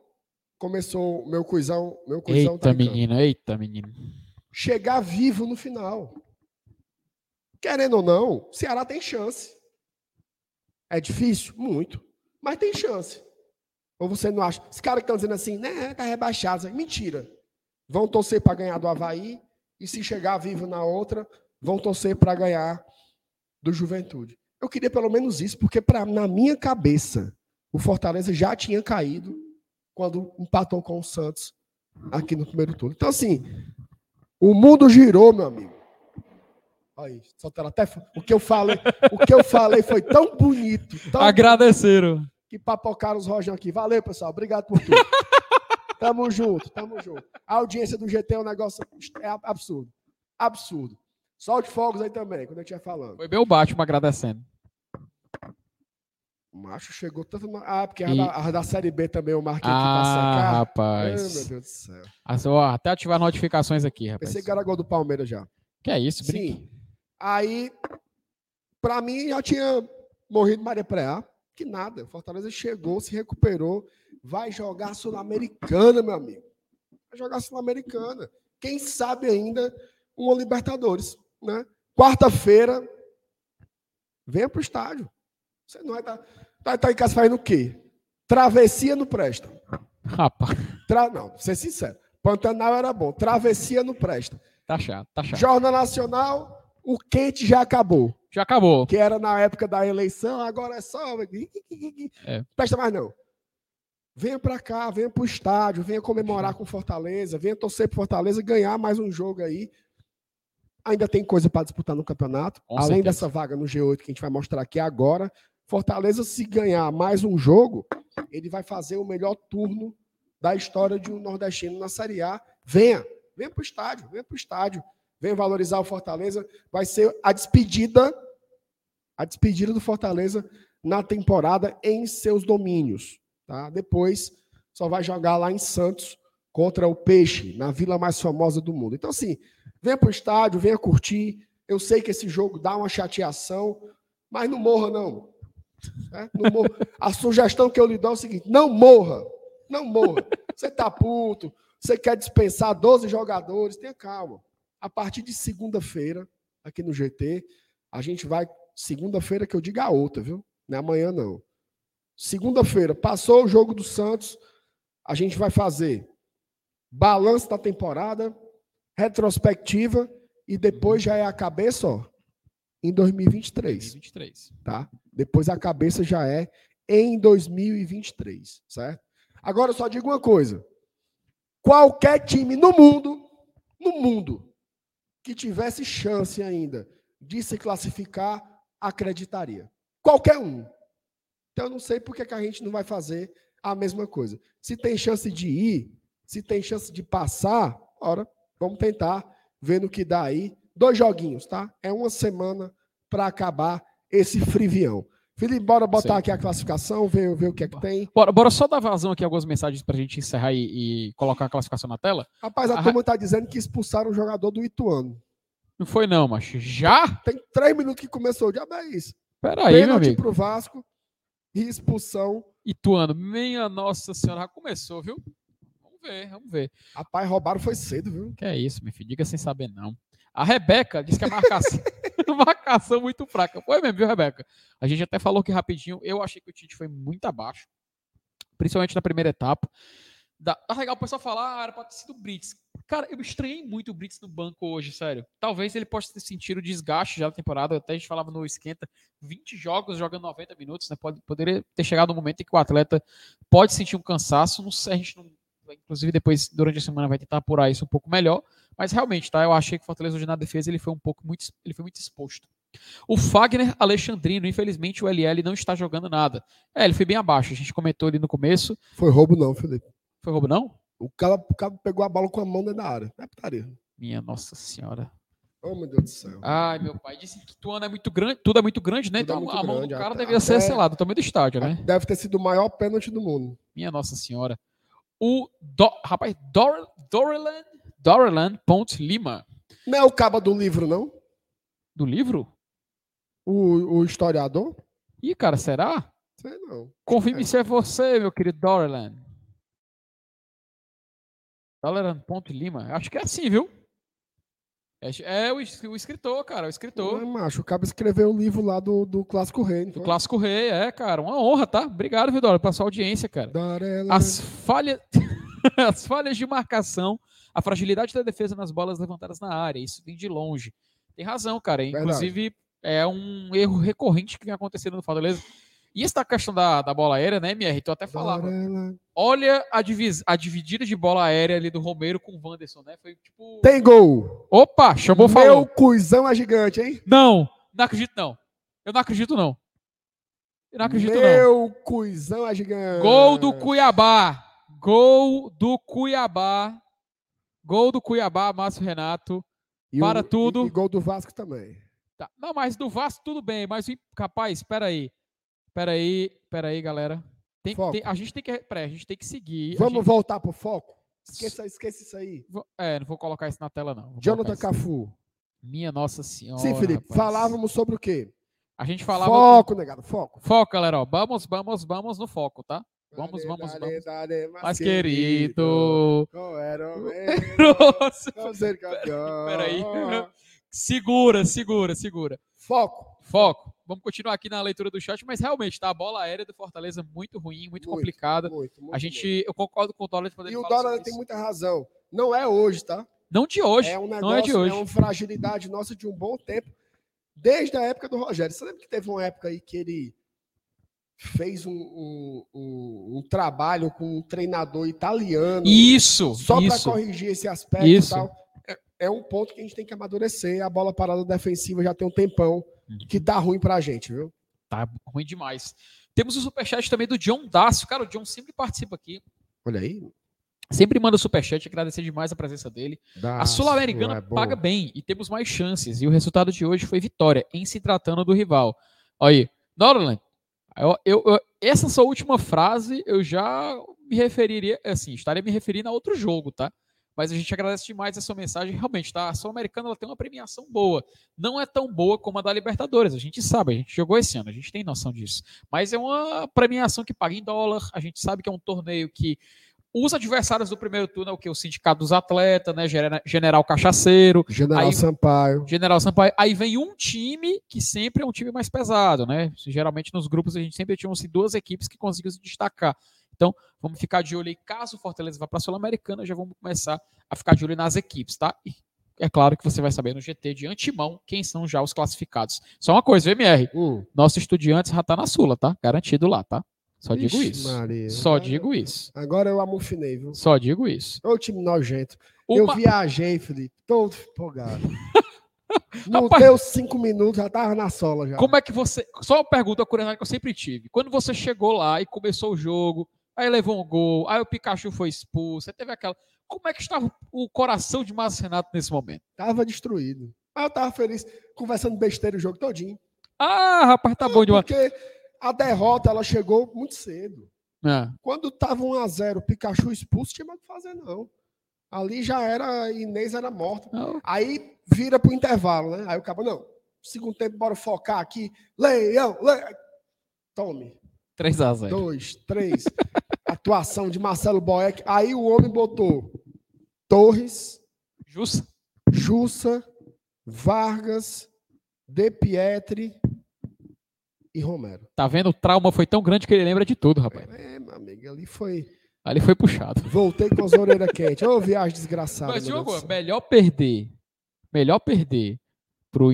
Speaker 2: Começou meu coisão. Meu coisão
Speaker 1: eita, tá menino, eita, menino.
Speaker 2: Chegar vivo no final. Querendo ou não, Ceará tem chance. É difícil? Muito. Mas tem chance. Ou você não acha? Os caras que estão dizendo assim, né, tá rebaixado. Mentira. Vão torcer para ganhar do Havaí. E se chegar vivo na outra, vão torcer para ganhar do Juventude. Eu queria pelo menos isso, porque pra, na minha cabeça, o Fortaleza já tinha caído quando empatou com o Santos aqui no primeiro turno. Então, assim, o mundo girou, meu amigo. Aí, soltaram até. O que eu falei, o que eu falei foi tão bonito. Tão
Speaker 1: Agradeceram.
Speaker 2: Bonito, que papocaram os rojão aqui. Valeu, pessoal. Obrigado por tudo. tamo junto, tamo junto. A audiência do GT é um negócio é absurdo. Absurdo. Solte fogos aí também, quando eu estiver falando.
Speaker 1: Foi meu Batman agradecendo.
Speaker 2: O macho chegou tanto. Ah, porque e... a, da, Série B também eu marquei aqui
Speaker 1: ah,
Speaker 2: pra secar.
Speaker 1: rapaz.
Speaker 2: Ai, meu Deus do céu.
Speaker 1: Ah, ó, até ativar notificações aqui, rapaz.
Speaker 2: Pensei que era gol do Palmeiras já.
Speaker 1: Que é isso,
Speaker 2: brinque. Sim. Aí, pra mim, já tinha morrido Maria Preá. Que nada. Fortaleza chegou, se recuperou. Vai jogar Sul-Americana, meu amigo. Vai jogar Sul-Americana. Quem sabe ainda uma Libertadores. Né? Quarta-feira, venha pro estádio. Você não vai estar. Tá, estar em casa fazendo o quê? Travessia não presta.
Speaker 1: Rapaz.
Speaker 2: Tra... Não, vou ser sincero. Pantanal era bom. Travessia não presta.
Speaker 1: Tá chato, tá chato.
Speaker 2: Jornal Nacional, o quente já acabou.
Speaker 1: Já acabou.
Speaker 2: Que era na época da eleição, agora é só. É. Presta mais não. Venha para cá, venha para o estádio, venha comemorar com Fortaleza, venha torcer para Fortaleza ganhar mais um jogo aí. Ainda tem coisa para disputar no campeonato, com além certeza. dessa vaga no G8 que a gente vai mostrar aqui agora. Fortaleza, se ganhar mais um jogo, ele vai fazer o melhor turno da história de um nordestino na Série A. Venha, venha para o estádio, venha para o estádio, venha valorizar o Fortaleza. Vai ser a despedida, a despedida do Fortaleza na temporada em seus domínios. Tá? Depois só vai jogar lá em Santos contra o Peixe, na vila mais famosa do mundo. Então, assim, venha para o estádio, venha curtir. Eu sei que esse jogo dá uma chateação, mas não morra, não. É? Morra. A sugestão que eu lhe dou é o seguinte: não morra. Não morra. Você está puto, você quer dispensar 12 jogadores, tenha calma. A partir de segunda-feira, aqui no GT, a gente vai. Segunda-feira que eu diga a outra, viu? Não é amanhã, não. Segunda-feira, passou o jogo do Santos, a gente vai fazer balanço da temporada, retrospectiva e depois já é a cabeça, ó, em 2023.
Speaker 1: 2023.
Speaker 2: Tá? Depois a cabeça já é em 2023, certo? Agora eu só digo uma coisa. Qualquer time no mundo, no mundo, que tivesse chance ainda de se classificar, acreditaria. Qualquer um. Então eu não sei por que, a gente não vai fazer a mesma coisa. Se tem chance de ir, se tem chance de passar, ora, vamos tentar ver no que dá aí dois joguinhos, tá? É uma semana para acabar esse frivião. Felipe, bora botar
Speaker 1: Sim.
Speaker 2: aqui a classificação, ver, ver o que é que tem.
Speaker 1: Bora, bora só dar vazão aqui algumas mensagens pra gente encerrar e, e colocar a classificação na tela.
Speaker 2: Rapaz, a
Speaker 1: Ah,
Speaker 2: turma tá dizendo que expulsaram o jogador do Ituano.
Speaker 1: Não foi não, macho. Já?
Speaker 2: Tem três minutos que começou, já é isso.
Speaker 1: Peraí, meu
Speaker 2: Pênalti
Speaker 1: amigo.
Speaker 2: pro Vasco e expulsão.
Speaker 1: Ituano, minha nossa senhora, começou, viu? Vamos ver, vamos ver.
Speaker 2: Rapaz, roubaram foi cedo, viu?
Speaker 1: Que é isso, meu filho? Diga sem saber, não. A Rebeca disse que a marcação, <laughs> <laughs> marcação muito fraca. Foi mesmo, viu, Rebeca? A gente até falou que rapidinho, eu achei que o Tite foi muito abaixo, principalmente na primeira etapa. Dá, tá legal o pessoal falar, ah, era pra ter sido o Brits. Cara, eu estranhei muito o Brits no banco hoje, sério. Talvez ele possa ter sentido o desgaste já da temporada. Até a gente falava no esquenta, 20 jogos jogando 90 minutos, né? Pode, poderia ter chegado um momento em que o atleta pode sentir um cansaço. Não a gente não. Inclusive, depois, durante a semana, vai tentar apurar isso um pouco melhor. Mas realmente, tá? Eu achei que o Fortaleza hoje na defesa ele foi um pouco muito, ele foi muito exposto. O Fagner Alexandrino, infelizmente, o LL não está jogando nada. É, ele foi bem abaixo. A gente comentou ali no começo.
Speaker 2: Foi roubo, não, Felipe.
Speaker 1: Foi roubo, não?
Speaker 2: O cara, o cara pegou a bola com a mão dentro da área. É putaria.
Speaker 1: Minha nossa senhora.
Speaker 2: Oh, meu Deus do céu.
Speaker 1: Ai, meu pai disse que Tuano é muito grande, tudo é muito grande, né?
Speaker 2: Tudo é
Speaker 1: então
Speaker 2: muito
Speaker 1: a mão
Speaker 2: grande,
Speaker 1: do cara
Speaker 2: até-
Speaker 1: devia ser,
Speaker 2: até-
Speaker 1: sei lá, do tamanho do estádio, né?
Speaker 2: Deve ter sido o maior pênalti do mundo.
Speaker 1: Minha nossa senhora. O Do, rapaz, Dor, Dorelan Ponte Lima,
Speaker 2: Não é o caba do livro, não?
Speaker 1: do livro?
Speaker 2: O, o historiador?
Speaker 1: Ih, cara, será?
Speaker 2: Sei não.
Speaker 1: Confirme
Speaker 2: É.
Speaker 1: se é você, meu querido. Dorelan Ponte Lima. Acho que é assim, viu? É, é o, o escritor, cara, o escritor.
Speaker 2: Não, macho, o cabo escreveu o livro lá do, do Clássico Rei.
Speaker 1: Do Clássico Rei, é, cara. Uma honra, tá? Obrigado, viu, Dorelan, pela sua audiência, cara.
Speaker 2: Darela.
Speaker 1: As falhas, <laughs> as falhas de marcação, a fragilidade da defesa nas bolas levantadas na área. Isso vem de longe. Tem razão, cara.
Speaker 2: Verdade.
Speaker 1: Inclusive, é um erro recorrente que vem acontecendo no Fortaleza. E essa questão da, da bola aérea, né, MR? Tu até falava. Olha a, divis, a dividida de bola aérea ali do Romero com o Wanderson, né? Foi tipo.
Speaker 2: Tem gol.
Speaker 1: Opa, chamou,
Speaker 2: Meu
Speaker 1: falou.
Speaker 2: cuzão é gigante, hein?
Speaker 1: Não, não acredito, não. Eu não acredito, não. Eu não acredito, não.
Speaker 2: Meu cuzão é gigante.
Speaker 1: Gol do Cuiabá. Gol do Cuiabá. Gol do Cuiabá, Márcio Renato.
Speaker 2: E
Speaker 1: para
Speaker 2: o-
Speaker 1: tudo.
Speaker 2: E, e gol do Vasco também.
Speaker 1: Tá. Não, mas do Vasco tudo bem, mas rapaz, espera aí. Espera aí, espera aí, galera. Tem, tem- a gente tem que, peraí, a gente tem que seguir.
Speaker 2: Vamos
Speaker 1: gente-
Speaker 2: voltar pro foco? Esqueça, esqueça isso aí.
Speaker 1: É, não vou colocar isso na tela não. Vou
Speaker 2: Jonathan. Cafu.
Speaker 1: Minha nossa senhora.
Speaker 2: Sim, Felipe.
Speaker 1: rapaz.
Speaker 2: Falávamos sobre o quê?
Speaker 1: A gente falava
Speaker 2: Foco, negado. Foco.
Speaker 1: Foco, galera, ó. Vamos, vamos, vamos no foco, tá? Vamos,
Speaker 2: Dale,
Speaker 1: vamos,
Speaker 2: dale,
Speaker 1: vamos.
Speaker 2: dale,
Speaker 1: Mas querido.
Speaker 2: Qual era o. <laughs>
Speaker 1: Peraí. <laughs> segura, segura, segura.
Speaker 2: Foco.
Speaker 1: Foco. Vamos continuar aqui na leitura do chat, mas realmente tá a bola aérea do Fortaleza muito ruim, muito, complicada.
Speaker 2: Muito, muito,
Speaker 1: a gente, eu concordo com o Dólar quando
Speaker 2: muito. E o Dólar tem
Speaker 1: isso.
Speaker 2: muita razão. Não é hoje, tá?
Speaker 1: Não de hoje,
Speaker 2: É um
Speaker 1: não é
Speaker 2: negócio,
Speaker 1: de
Speaker 2: é,
Speaker 1: hoje.
Speaker 2: uma fragilidade nossa de um bom tempo, desde a época do Rogério. Você lembra que teve uma época aí que ele fez um, um- um- um trabalho com um treinador italiano
Speaker 1: Isso,
Speaker 2: só para corrigir esse aspecto
Speaker 1: Isso.
Speaker 2: e tal? É, é um ponto que a gente tem que amadurecer. A bola parada defensiva já tem um tempão. Que tá ruim pra gente, viu?
Speaker 1: Tá ruim demais. Temos o superchat também do John Dácio. Cara, o John sempre participa aqui.
Speaker 2: Olha aí.
Speaker 1: Sempre manda superchat, agradecer demais a presença dele. A
Speaker 2: Dácio,
Speaker 1: Sul-Americana
Speaker 2: é
Speaker 1: paga bem e temos mais chances. E o resultado de hoje foi vitória, em se tratando do rival. Olha aí, Norland, eu, eu- eu- essa sua última frase eu já me referiria, assim, estaria me referindo a outro jogo, tá? Mas a gente agradece demais a sua mensagem. Realmente, tá? A Sul-Americana ela tem uma premiação boa. Não é tão boa como a da Libertadores. A gente sabe, a gente jogou esse ano, a gente tem noção disso. Mas é uma premiação que paga em dólar. A gente sabe que é um torneio que os adversários do primeiro turno é o que? O Sindicato dos Atletas, né? Gene- General Cachaceiro,
Speaker 2: General
Speaker 1: Aí-
Speaker 2: Sampaio.
Speaker 1: General Sampaio. Aí vem um time que sempre é um time mais pesado, né? Geralmente nos grupos a gente sempre tinha assim, duas equipes que conseguiam se destacar. Então, vamos ficar de olho aí. Caso o Fortaleza vá para a Sul-Americana, já vamos começar a ficar de olho nas equipes, tá? E é claro que você vai saber no GT de antemão quem são já os classificados. Só uma coisa, VMR.
Speaker 2: Hum.
Speaker 1: Nosso Estudiantes já tá na Sula, tá? Garantido lá, tá? Só digo
Speaker 2: Ixi,
Speaker 1: isso.
Speaker 2: Maria.
Speaker 1: Só digo isso.
Speaker 2: Agora eu amofinei, viu?
Speaker 1: Só digo isso.
Speaker 2: Ô time nojento. Eu
Speaker 1: Uma-
Speaker 2: viajei, Felipe, todo empolgado. <laughs> Não
Speaker 1: Rapaz-
Speaker 2: deu cinco minutos, já tava na sola já.
Speaker 1: Como é que você. Só uma pergunta, a curiosidade que eu sempre tive. Quando você chegou lá e começou o jogo, aí levou um gol, aí o Pikachu foi expulso, aí teve aquela. Como é que estava o coração de Márcio Renato nesse momento?
Speaker 2: Tava destruído. Mas eu tava feliz, conversando besteira o jogo todinho.
Speaker 1: Ah, rapaz, tá bom demais.
Speaker 2: Porque A derrota, ela chegou muito cedo.
Speaker 1: É.
Speaker 2: Quando tava 1 a 0 Pikachu expulso, tinha mais o que fazer, não. Ali já era, Inês era morta.
Speaker 1: Não.
Speaker 2: Aí vira pro intervalo, né? Aí o cabo, não, segundo tempo, bora focar aqui. Leão, leão. Tome.
Speaker 1: 3 a 0
Speaker 2: Dois, três. <laughs> Atuação de Marcelo Boeck. Aí o homem botou Torres,
Speaker 1: Justo.
Speaker 2: Jussa, Vargas, De Pietri e Romero.
Speaker 1: Tá vendo? O trauma foi tão grande que ele lembra de tudo, rapaz.
Speaker 2: É, meu amigo, ali foi.
Speaker 1: Ali foi puxado.
Speaker 2: Voltei com as orelhas <laughs> quentes. Ô, viagem desgraçada.
Speaker 1: Mas, Diogo, melhor perder. Melhor perder pro,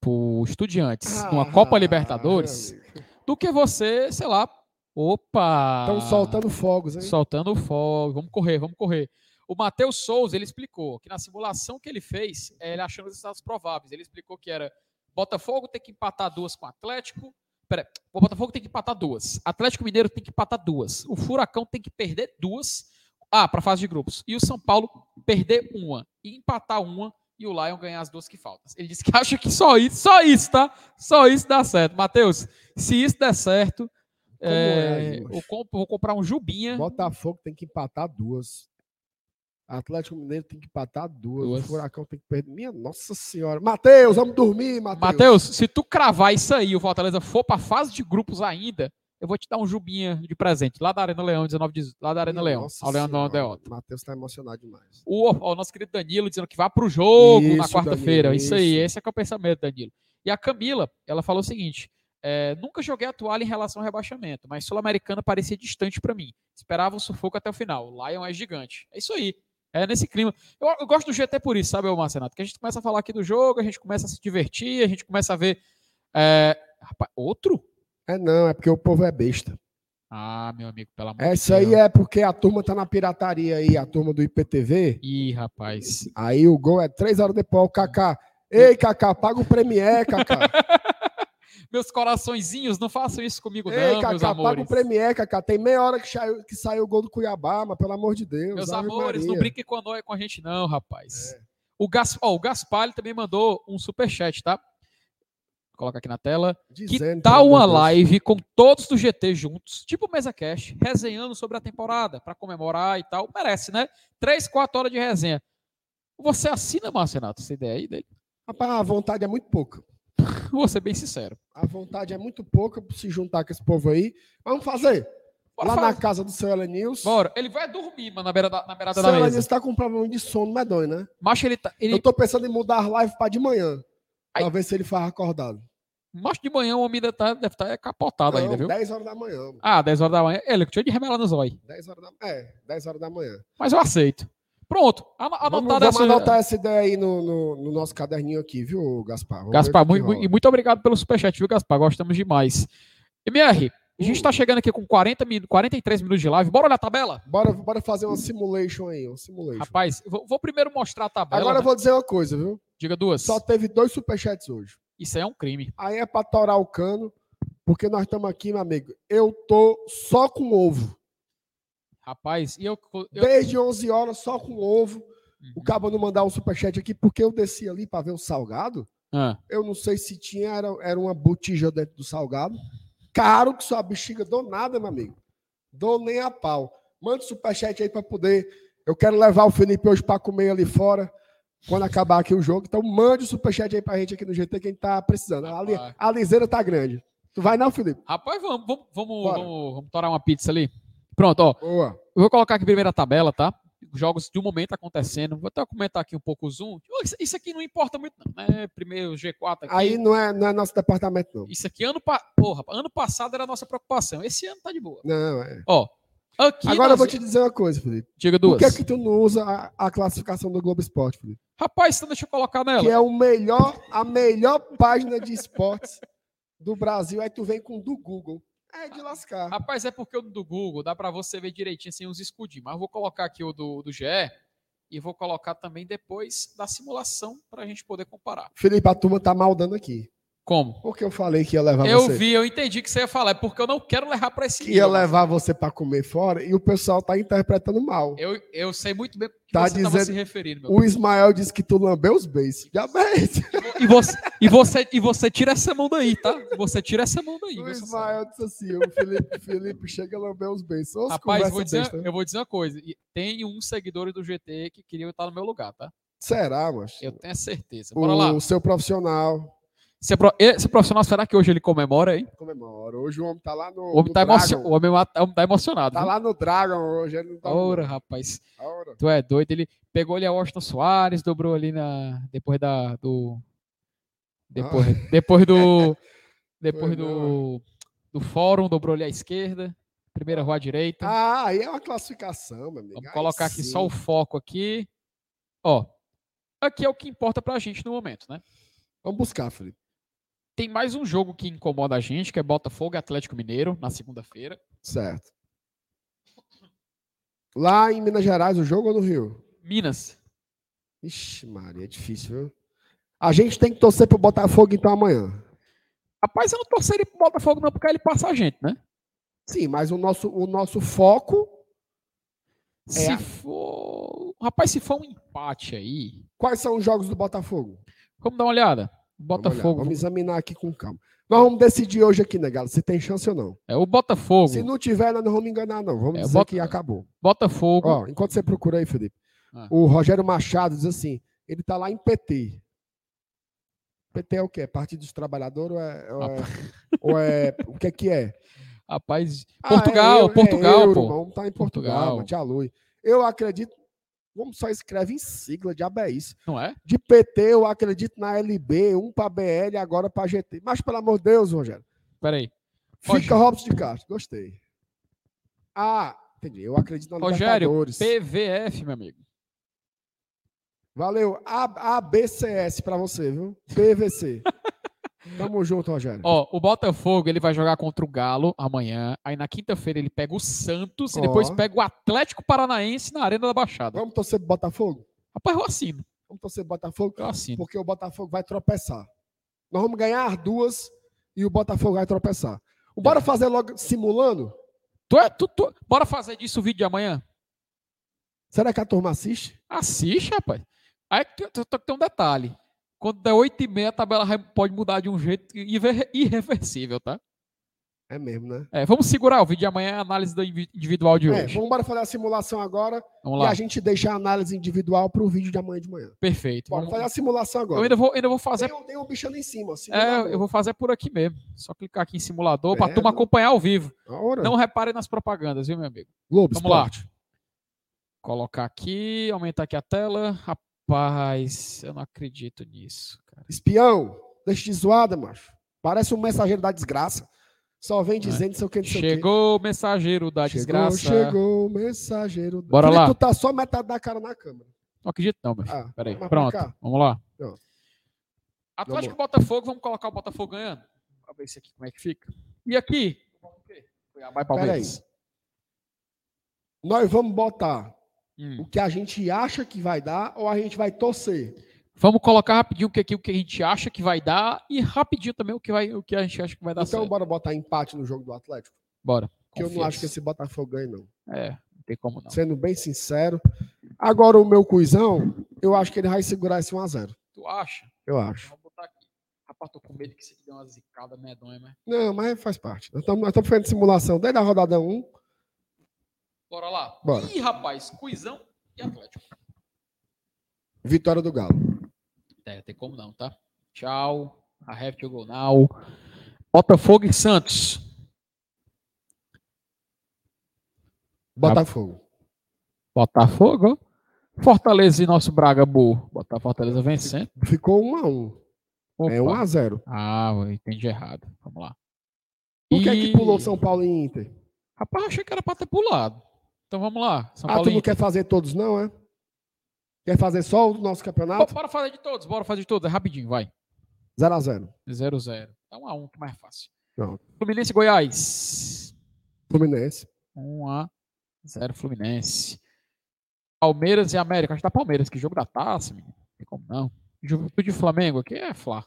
Speaker 1: pro Estudiantes numa
Speaker 2: Ah,
Speaker 1: Copa Libertadores do que você, sei lá. Opa!
Speaker 2: Estão soltando fogos, hein?
Speaker 1: Soltando fogo. Vamos correr, vamos correr. O Matheus Souza, ele explicou que na simulação que ele fez, eh, ele achando os estados prováveis. Ele explicou que era Botafogo tem que empatar duas com o Atlético. Pera, o Botafogo tem que empatar duas. Atlético Mineiro tem que empatar duas. O Furacão tem que perder duas. Ah, para fase de grupos. E o São Paulo perder uma. E empatar uma. E o Lion ganhar as duas que faltam. Ele disse que <laughs> acha que só isso, só isso, tá? Só isso dá certo. Matheus, se isso der certo,
Speaker 2: é aí,
Speaker 1: eu vou comprar um Jubinha.
Speaker 2: Botafogo tem que empatar duas. Atlético Mineiro tem que empatar duas.
Speaker 1: Duas.
Speaker 2: O Furacão tem que perder. Minha Nossa Senhora. Matheus, vamos dormir, Matheus.
Speaker 1: Matheus, se tu cravar isso aí e o Fortaleza for pra fase de grupos ainda, eu vou te dar um jubinha de presente lá da Arena Leão, 19 de, lá da Arena
Speaker 2: Minha
Speaker 1: Leão,
Speaker 2: Nossa
Speaker 1: ao Leão. Deota.
Speaker 2: Matheus tá emocionado demais.
Speaker 1: O, o nosso querido Danilo dizendo que vá pro jogo na
Speaker 2: Isso,
Speaker 1: quarta-feira.
Speaker 2: Danilo,
Speaker 1: Isso aí,
Speaker 2: isso.
Speaker 1: esse é que é o pensamento, Danilo. E a Camila, ela falou o seguinte: é, nunca joguei a toalha em relação ao rebaixamento, mas Sul-Americana parecia distante pra mim. Esperava um sufoco até o final. O Lion é gigante. É isso aí. É nesse clima. Eu, eu gosto do GT por isso, sabe, Marcenato? Que a gente começa a falar aqui do jogo, a gente começa a se divertir, a gente começa a ver. é, rapaz, outro?
Speaker 2: É não, é porque o povo é besta.
Speaker 1: Ah, meu amigo, pelo amor
Speaker 2: Essa
Speaker 1: de
Speaker 2: aí
Speaker 1: Deus.
Speaker 2: é porque a turma tá na pirataria aí, a turma do IPTV.
Speaker 1: Ih, rapaz.
Speaker 2: Aí o gol é três horas depois. O Kaká. Ei, Kaká, paga o Premier, Kaká. <laughs>
Speaker 1: Meus coraçõezinhos, não façam isso comigo,
Speaker 2: Ei,
Speaker 1: não, meus
Speaker 2: Kaká, paga o
Speaker 1: amores.
Speaker 2: Premier, Kaká. Tem meia hora que saiu, que saiu o gol do Cuiabá, mas pelo amor de Deus.
Speaker 1: Meus amores, não
Speaker 2: Maria.
Speaker 1: brinquem com, nós, com a gente, não, rapaz.
Speaker 2: É.
Speaker 1: O, Gas, ó, o Gaspar também mandou um superchat, tá? Vou colocar aqui na tela. Que
Speaker 2: Dizendo,
Speaker 1: tal
Speaker 2: pelo
Speaker 1: uma live com todos do GT juntos, tipo Mesa Cash, resenhando sobre a temporada, pra comemorar e tal? Merece, né? Três, quatro horas de resenha. Você assina, Marcenato, essa ideia aí dele?
Speaker 2: Rapaz, a vontade é muito pouca. <laughs>
Speaker 1: Vou ser bem sincero.
Speaker 2: A vontade é muito pouca pra se juntar com esse povo aí. Vamos fazer.
Speaker 1: Bora
Speaker 2: Lá
Speaker 1: fazer.
Speaker 2: na casa do seu Elenils.
Speaker 1: Bora. Ele vai dormir, mano, na, beira da, na beirada
Speaker 2: O
Speaker 1: da
Speaker 2: seu
Speaker 1: mesa.
Speaker 2: Elenils tá com problema de sono medonho, né?
Speaker 1: Macho, ele tá. Ele,
Speaker 2: Eu tô pensando em mudar as lives pra de manhã. Pra
Speaker 1: Ai.
Speaker 2: ver se ele faz acordado.
Speaker 1: macho de manhã o homem ainda tá, deve estar capotado ainda,
Speaker 2: Não,
Speaker 1: viu?
Speaker 2: 10 horas da manhã.
Speaker 1: Ah, 10 horas da manhã. Ele, tinha de remelar no zóio.
Speaker 2: 10 horas da, é, 10 horas da manhã.
Speaker 1: Mas eu aceito. Pronto. Ano-
Speaker 2: Vamos,
Speaker 1: Anotada
Speaker 2: vamos
Speaker 1: essa.
Speaker 2: anotar essa ideia aí no, no, no nosso caderninho aqui, viu, Gaspar? Vamos
Speaker 1: Gaspar, muito, e muito obrigado pelo superchat, viu, Gaspar? Gostamos demais. MR, a gente
Speaker 2: Hum.
Speaker 1: tá chegando aqui com 40 min 43 minutos de live. Bora olhar a tabela?
Speaker 2: Bora, bora fazer uma simulation aí, uma simulation.
Speaker 1: Rapaz, eu vou, vou primeiro mostrar a tabela.
Speaker 2: Agora eu
Speaker 1: né?
Speaker 2: vou dizer uma coisa, viu?
Speaker 1: Diga duas.
Speaker 2: Só teve dois superchats hoje.
Speaker 1: Isso aí é um crime.
Speaker 2: Aí é pra torar o cano, porque nós estamos aqui, meu amigo. Eu tô só com ovo.
Speaker 1: Rapaz, e eu. eu
Speaker 2: Desde 11 horas, só com ovo. O
Speaker 1: Uhum.
Speaker 2: cabo não mandar um superchat aqui, porque eu desci ali para ver o salgado.
Speaker 1: Ah,
Speaker 2: Eu não sei se tinha, era, era uma botija dentro do salgado. Caro que sua bexiga dou nada, meu amigo. Dou nem a pau. Manda o superchat aí para poder. Eu quero levar o Felipe hoje para comer ali fora, quando acabar aqui o jogo. Então mande o superchat aí pra gente aqui no GT, quem tá precisando. A, li- a liseira tá grande. Tu vai não, Felipe?
Speaker 1: Rapaz, vamos, vamos, vamos, vamos, vamos torar uma pizza ali. Pronto, ó.
Speaker 2: Boa.
Speaker 1: Eu vou colocar aqui primeiro a tabela, tá? Jogos de um momento acontecendo. Vou até comentar aqui um pouco o zoom. Isso- aqui não importa muito, não. Né? Primeiro G4 aqui.
Speaker 2: Aí não é, não é nosso departamento, não.
Speaker 1: Isso aqui, ano, pa... Porra, ano passado era a nossa preocupação. Esse ano tá de boa.
Speaker 2: Não, é.
Speaker 1: Ó, aqui.
Speaker 2: Agora eu
Speaker 1: nós-
Speaker 2: vou te dizer uma coisa, Felipe.
Speaker 1: Diga
Speaker 2: Por
Speaker 1: duas.
Speaker 2: que, que tu não usa a, a classificação do Globo Esporte, Felipe?
Speaker 1: Rapaz, então deixa eu colocar nela.
Speaker 2: Que é o melhor, a melhor <laughs> página de esportes do Brasil. Aí tu vem com o do Google. É de lascar.
Speaker 1: Rapaz, é porque o do Google dá pra você ver direitinho sem os escudinhos. Mas eu vou colocar aqui o do, do GE e vou colocar também depois da simulação pra gente poder comparar.
Speaker 2: Felipe, a turma tá maldando aqui.
Speaker 1: Como?
Speaker 2: Porque eu falei que ia levar
Speaker 1: Eu
Speaker 2: você.
Speaker 1: vi, eu entendi que você ia falar. É porque eu não quero levar pra esse
Speaker 2: Que ia levar você para comer fora e o pessoal tá interpretando mal.
Speaker 1: Eu, eu sei muito bem o que
Speaker 2: Tá
Speaker 1: você
Speaker 2: dizendo-
Speaker 1: se referindo, meu
Speaker 2: O Ismael disse que tu lambeu os beijos. Já bem.
Speaker 1: E você, E você, e você tira essa mão daí, tá? Você tira essa mão daí.
Speaker 2: O
Speaker 1: sabe.
Speaker 2: Ismael disse assim: o Felipe, Felipe chega a lamber os beijos. Os
Speaker 1: Rapaz, vou dizer, eu vou dizer uma coisa. e Tem uns seguidores do GT que queriam estar no meu lugar, tá?
Speaker 2: Será, mas?
Speaker 1: Eu tenho certeza. Bora lá.
Speaker 2: O seu profissional
Speaker 1: Esse, esse profissional, será que hoje ele comemora, hein?
Speaker 2: comemora. Hoje o homem tá lá no.
Speaker 1: O homem
Speaker 2: no
Speaker 1: tá, emocio- o homem tá- emocionado.
Speaker 2: Tá
Speaker 1: viu?
Speaker 2: lá no Dragon hoje. Ele não tá
Speaker 1: Ora, rapaz.
Speaker 2: Ora.
Speaker 1: Tu é doido. Ele pegou ali a Washington Soares, dobrou ali na. Depois da. Do. Depois, depois do. <laughs> Depois do. Do fórum, dobrou ali à esquerda. Primeira rua à direita.
Speaker 2: Ah, aí é uma classificação, meu amigo.
Speaker 1: Vamos
Speaker 2: Aí
Speaker 1: colocar aqui
Speaker 2: sim.
Speaker 1: só o foco aqui. Ó. Aqui é o que importa pra gente no momento, né?
Speaker 2: Vamos buscar, Felipe.
Speaker 1: Tem mais um jogo que incomoda a gente, que é Botafogo e Atlético Mineiro, na segunda-feira.
Speaker 2: Certo. Lá em Minas Gerais, o jogo ou no Rio?
Speaker 1: Minas.
Speaker 2: Ixi, Maria, é difícil, viu? A gente tem que torcer pro Botafogo então amanhã.
Speaker 1: Rapaz, eu não torceria pro Botafogo não, porque ele passa a gente, né?
Speaker 2: Sim, mas o nosso, o nosso foco.
Speaker 1: Se
Speaker 2: a-
Speaker 1: for. Rapaz, se for um empate aí.
Speaker 2: Quais são os jogos do Botafogo?
Speaker 1: Vamos dar uma olhada.
Speaker 2: Vamos
Speaker 1: Botafogo.
Speaker 2: Vamos examinar aqui com calma. Nós vamos decidir hoje aqui, né, galera? Se tem chance ou não.
Speaker 1: É o Botafogo.
Speaker 2: Se não tiver, nós não vamos enganar, não. Vamos
Speaker 1: É,
Speaker 2: dizer
Speaker 1: bota-
Speaker 2: que acabou.
Speaker 1: Botafogo.
Speaker 2: Ó, enquanto você procura aí, Felipe.
Speaker 1: Ah.
Speaker 2: O Rogério Machado diz assim: ele tá lá em PT. PT é o quê? Partido dos Trabalhadores ou é. Ou é, ou é- o que é que é?
Speaker 1: Rapaz.
Speaker 2: Ah,
Speaker 1: Portugal,
Speaker 2: é euro-
Speaker 1: Portugal,
Speaker 2: é euro,
Speaker 1: pô.
Speaker 2: Vamos tá em Portugal,
Speaker 1: Portugal.
Speaker 2: te alui. Eu acredito. Vamos só escreve em sigla, diabo é isso.
Speaker 1: Não é?
Speaker 2: De PT, eu acredito na LB, um para BL, agora para GT. Mas, pelo amor de Deus, Rogério.
Speaker 1: Peraí.
Speaker 2: Fica Robson de Castro. Gostei. Ah, entendi. Eu acredito na
Speaker 1: Rogério,
Speaker 2: Libertadores.
Speaker 1: PVF, meu amigo.
Speaker 2: Valeu. A- ABCS para você, viu? PVC. <laughs> Tamo junto, Rogério.
Speaker 1: Ó, o Botafogo ele vai jogar contra o Galo amanhã. Aí na quinta-feira ele pega o Santos e depois pega o Atlético Paranaense na Arena da Baixada.
Speaker 2: Vamos torcer pro Botafogo?
Speaker 1: Rapaz, eu assino.
Speaker 2: Vamos torcer pro Botafogo?
Speaker 1: Eu assino.
Speaker 2: Porque o Botafogo vai tropeçar. Nós vamos ganhar duas e o Botafogo vai tropeçar. Bora fazer logo simulando?
Speaker 1: Tu é, tu, tu- Bora fazer disso o vídeo de amanhã?
Speaker 2: Será que a turma assiste?
Speaker 1: Assiste, rapaz. Aí tem um detalhe. Quando der 8 e meia, a tabela pode mudar de um jeito irre- irreversível, tá?
Speaker 2: É mesmo, né?
Speaker 1: É, vamos segurar o vídeo de amanhã, a análise do invi- individual de
Speaker 2: É,
Speaker 1: hoje.
Speaker 2: vamos embora fazer a simulação agora
Speaker 1: Vamos
Speaker 2: e
Speaker 1: lá.
Speaker 2: a gente deixa a análise individual para o vídeo de amanhã de manhã.
Speaker 1: Perfeito.
Speaker 2: Bora
Speaker 1: Vamos-
Speaker 2: fazer a simulação
Speaker 1: Eu
Speaker 2: agora.
Speaker 1: ainda vou, ainda vou fazer.
Speaker 2: Tem, tem um bicho ali em cima. ó,
Speaker 1: É, eu vou fazer por aqui mesmo. Só clicar aqui em simulador para a turma acompanhar ao vivo. Não repare nas propagandas, viu, meu amigo?
Speaker 2: Globo
Speaker 1: vamos lá.
Speaker 2: Esporte.
Speaker 1: Colocar aqui, aumentar aqui a tela. Rapaz, eu não acredito nisso, cara.
Speaker 2: Espião, deixa de zoada, macho. Parece um mensageiro da desgraça. Só vem dizendo não sei o que, não sei.
Speaker 1: É. Chegou o mensageiro da
Speaker 2: Chegou,
Speaker 1: desgraça.
Speaker 2: chegou o mensageiro. da-
Speaker 1: Bora
Speaker 2: Felipe,
Speaker 1: lá.
Speaker 2: Tu tá só metade da cara na câmera.
Speaker 1: Não acredito não, meu filho.
Speaker 2: Ah,
Speaker 1: Peraí, pronto. Vamos lá.
Speaker 2: Pronto.
Speaker 1: Atlético e Botafogo, vamos colocar o Botafogo ganhando. Pra ver isso aqui como é que fica. E aqui? Cuiabá e Palmeiras.
Speaker 2: Nós vamos botar
Speaker 1: Hum.
Speaker 2: o que a gente acha que vai dar ou a gente vai torcer.
Speaker 1: Vamos colocar rapidinho o que, aqui, o que a gente acha que vai dar e rapidinho também o que, vai, o que a gente acha que vai dar
Speaker 2: então,
Speaker 1: certo.
Speaker 2: bora botar empate no jogo do Atlético?
Speaker 1: Bora.
Speaker 2: Que eu não acho que esse Botafogo ganhe, não.
Speaker 1: É, não tem como não.
Speaker 2: Sendo bem sincero. Agora, o meu cuizão, eu acho que ele vai segurar esse 1x0.
Speaker 1: Tu acha?
Speaker 2: Eu acho.
Speaker 1: Vamos botar aqui. Rapaz, tô com medo que isso aqui dê uma zicada medonha, mas...
Speaker 2: Não, mas faz parte. Nós estamos fazendo simulação desde a rodada 1.
Speaker 1: Bora lá.
Speaker 2: Bora.
Speaker 1: Ih, rapaz, Cuizão e Atlético.
Speaker 2: Vitória do Galo.
Speaker 1: É, tem como não, tá? Tchau. I have to go now. Botafogo e Santos.
Speaker 2: Botafogo.
Speaker 1: Botafogo. Fortaleza e nosso Braga Bull. Botar Fortaleza vencendo.
Speaker 2: Ficou 1x1. É
Speaker 1: Opa.
Speaker 2: 1x0.
Speaker 1: Ah, eu entendi errado. Vamos lá.
Speaker 2: Por que,
Speaker 1: E-
Speaker 2: que pulou São Paulo e Inter?
Speaker 1: Rapaz, achei que era pra ter pulado. Então vamos lá. São
Speaker 2: Ah,
Speaker 1: Paulo
Speaker 2: tu não quer fazer todos, não, é? Quer fazer só o nosso campeonato?
Speaker 1: Bora fazer de todos, bora fazer de todos. É rapidinho, vai.
Speaker 2: 0x0.
Speaker 1: 0x0. Tá 1x1, que mais fácil.
Speaker 2: Pronto.
Speaker 1: Fluminense e Goiás.
Speaker 2: Fluminense.
Speaker 1: 1x0 Fluminense. Palmeiras e América. Acho que tá Palmeiras. Que jogo da taça, menino. Não tem como não. Juventude e Flamengo aqui é Flá.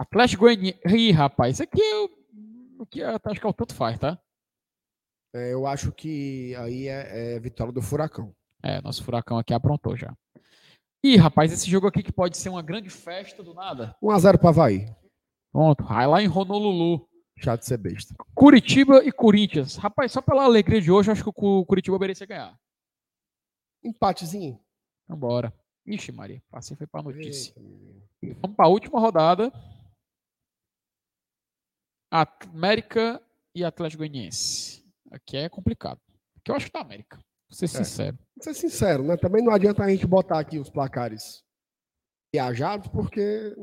Speaker 1: Atlético Goianiense. Ih, rapaz. Isso aqui eu. Aqui eu acho que é o tanto faz, tá?
Speaker 2: É, eu acho que aí é, é vitória do Furacão.
Speaker 1: É, nosso furacão aqui aprontou já. Ih, rapaz, esse jogo aqui que pode ser uma grande festa do nada.
Speaker 2: 1x0 para Havaí.
Speaker 1: Pronto, vai lá em Honolulu.
Speaker 2: Chato de ser besta.
Speaker 1: Curitiba e Corinthians. Rapaz, só pela alegria de hoje, eu acho que o Curitiba merecia ganhar.
Speaker 2: Empatezinho.
Speaker 1: Vambora. Ixi, Maria, assim foi pra notícia. Eita, Vamos pra última rodada. América e Atlético Goianiense. Aqui é complicado. Aqui eu acho que tá América. Vou ser é. sincero.
Speaker 2: Vou ser sincero, né? Também não adianta a gente botar aqui os placares viajados, porque.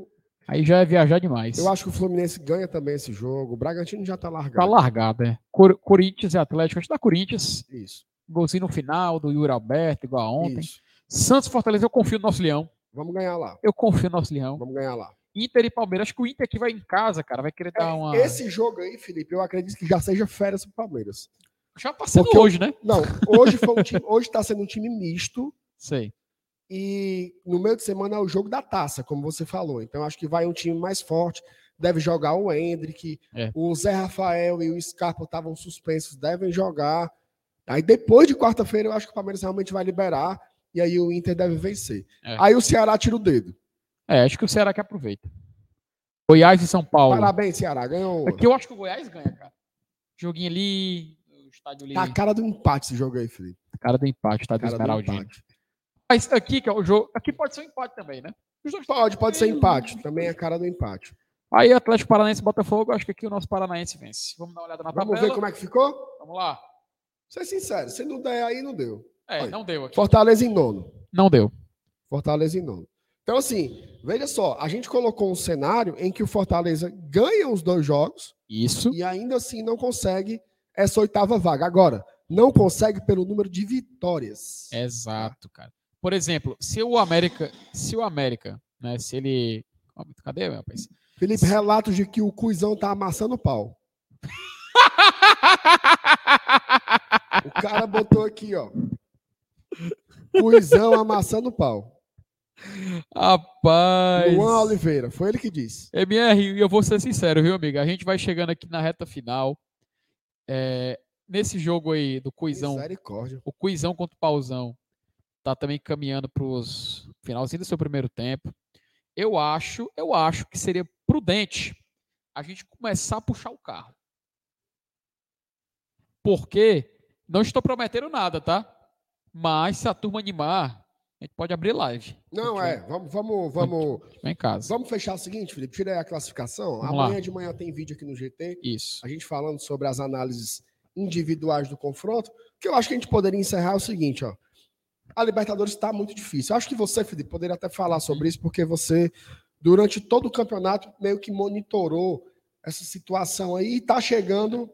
Speaker 1: Aí já é viajar demais.
Speaker 2: Eu acho que o Fluminense ganha também esse jogo. O Bragantino já tá largado.
Speaker 1: Tá largado, é. Cor Corinthians e Atlético. Acho que dá Corinthians.
Speaker 2: Isso.
Speaker 1: Golzinho no final, do Yuri Alberto, igual a ontem. Isso. Santos Fortaleza, eu confio no nosso Leão.
Speaker 2: Vamos ganhar lá.
Speaker 1: Eu confio no nosso Leão.
Speaker 2: Vamos ganhar lá.
Speaker 1: Inter e Palmeiras. Acho que o Inter aqui vai em casa, cara. Vai querer dar é, uma.
Speaker 2: Esse jogo aí, Felipe, eu acredito que já seja férias pro Palmeiras.
Speaker 1: Já tá sendo Porque hoje, né?
Speaker 2: Não, hoje foi um time, hoje tá sendo um time misto.
Speaker 1: Sei.
Speaker 2: E no meio de semana é o jogo da taça, como você falou. Então acho que vai um time mais forte. Deve jogar o Hendrick, é. o Zé Rafael e o Scarpa estavam suspensos, devem jogar. Aí depois de quarta-feira eu acho que o Palmeiras realmente vai liberar e aí o Inter deve vencer. É. Aí o Ceará tira o dedo.
Speaker 1: É, acho que o Ceará que aproveita. Goiás e São Paulo.
Speaker 2: Parabéns, Ceará. Ganhou.
Speaker 1: Aqui eu acho que o Goiás ganha, cara. Joguinho ali, estádio ali.
Speaker 2: Tá a cara do empate esse jogo aí, Felipe. A
Speaker 1: cara do empate, estádio Esmeraldino. Mas aqui, que é o jogo. Aqui pode ser um empate também, né?
Speaker 2: Pode, pode ser empate. Também é a cara do empate.
Speaker 1: Aí, Atlético Paranaense Botafogo, acho que aqui o nosso Paranaense vence. Vamos dar uma olhada na
Speaker 2: Vamos
Speaker 1: tabela.
Speaker 2: Vamos ver como é que ficou?
Speaker 1: Vamos lá.
Speaker 2: Ser sincero, se não der aí, não deu.
Speaker 1: É, Olha, não deu aqui.
Speaker 2: Fortaleza em nono.
Speaker 1: Não deu.
Speaker 2: Fortaleza em nono. Então, assim, veja só, a gente colocou um cenário em que o Fortaleza ganha os dois jogos.
Speaker 1: Isso.
Speaker 2: E ainda assim não consegue essa oitava vaga. Agora, não consegue pelo número de vitórias.
Speaker 1: Exato, cara. Por exemplo, se o América, se o América, né, se ele, cadê, meu rapaz?
Speaker 2: Felipe, relatos de que o Cuizão tá amassando o pau. <laughs> o cara botou aqui, ó. Cuizão amassando o pau.
Speaker 1: Rapaz.
Speaker 2: Luan Oliveira, foi ele que disse.
Speaker 1: MR, eu vou ser sincero, viu, amiga? A gente vai chegando aqui na reta final. É, nesse jogo aí do Cuizão. O Cuizão contra o Pauzão tá também caminhando para os finalzinho do seu primeiro tempo. Eu acho, eu acho que seria prudente a gente começar a puxar o carro. Porque não estou prometendo nada, tá? Mas se a turma animar, gente pode abrir live.
Speaker 2: Não, é. Vamos, vamos, vamos.
Speaker 1: Em casa.
Speaker 2: Vamos fechar o seguinte, Felipe. Tira aí a classificação. Vamos Amanhã lá. de manhã tem vídeo aqui no GT.
Speaker 1: Isso.
Speaker 2: A gente falando sobre as análises individuais do confronto. O que eu acho que a gente poderia encerrar é o seguinte, ó. A Libertadores está muito difícil. Eu acho que você, Felipe, poderia até falar sobre isso, porque você, durante todo o campeonato, meio que monitorou essa situação aí e está chegando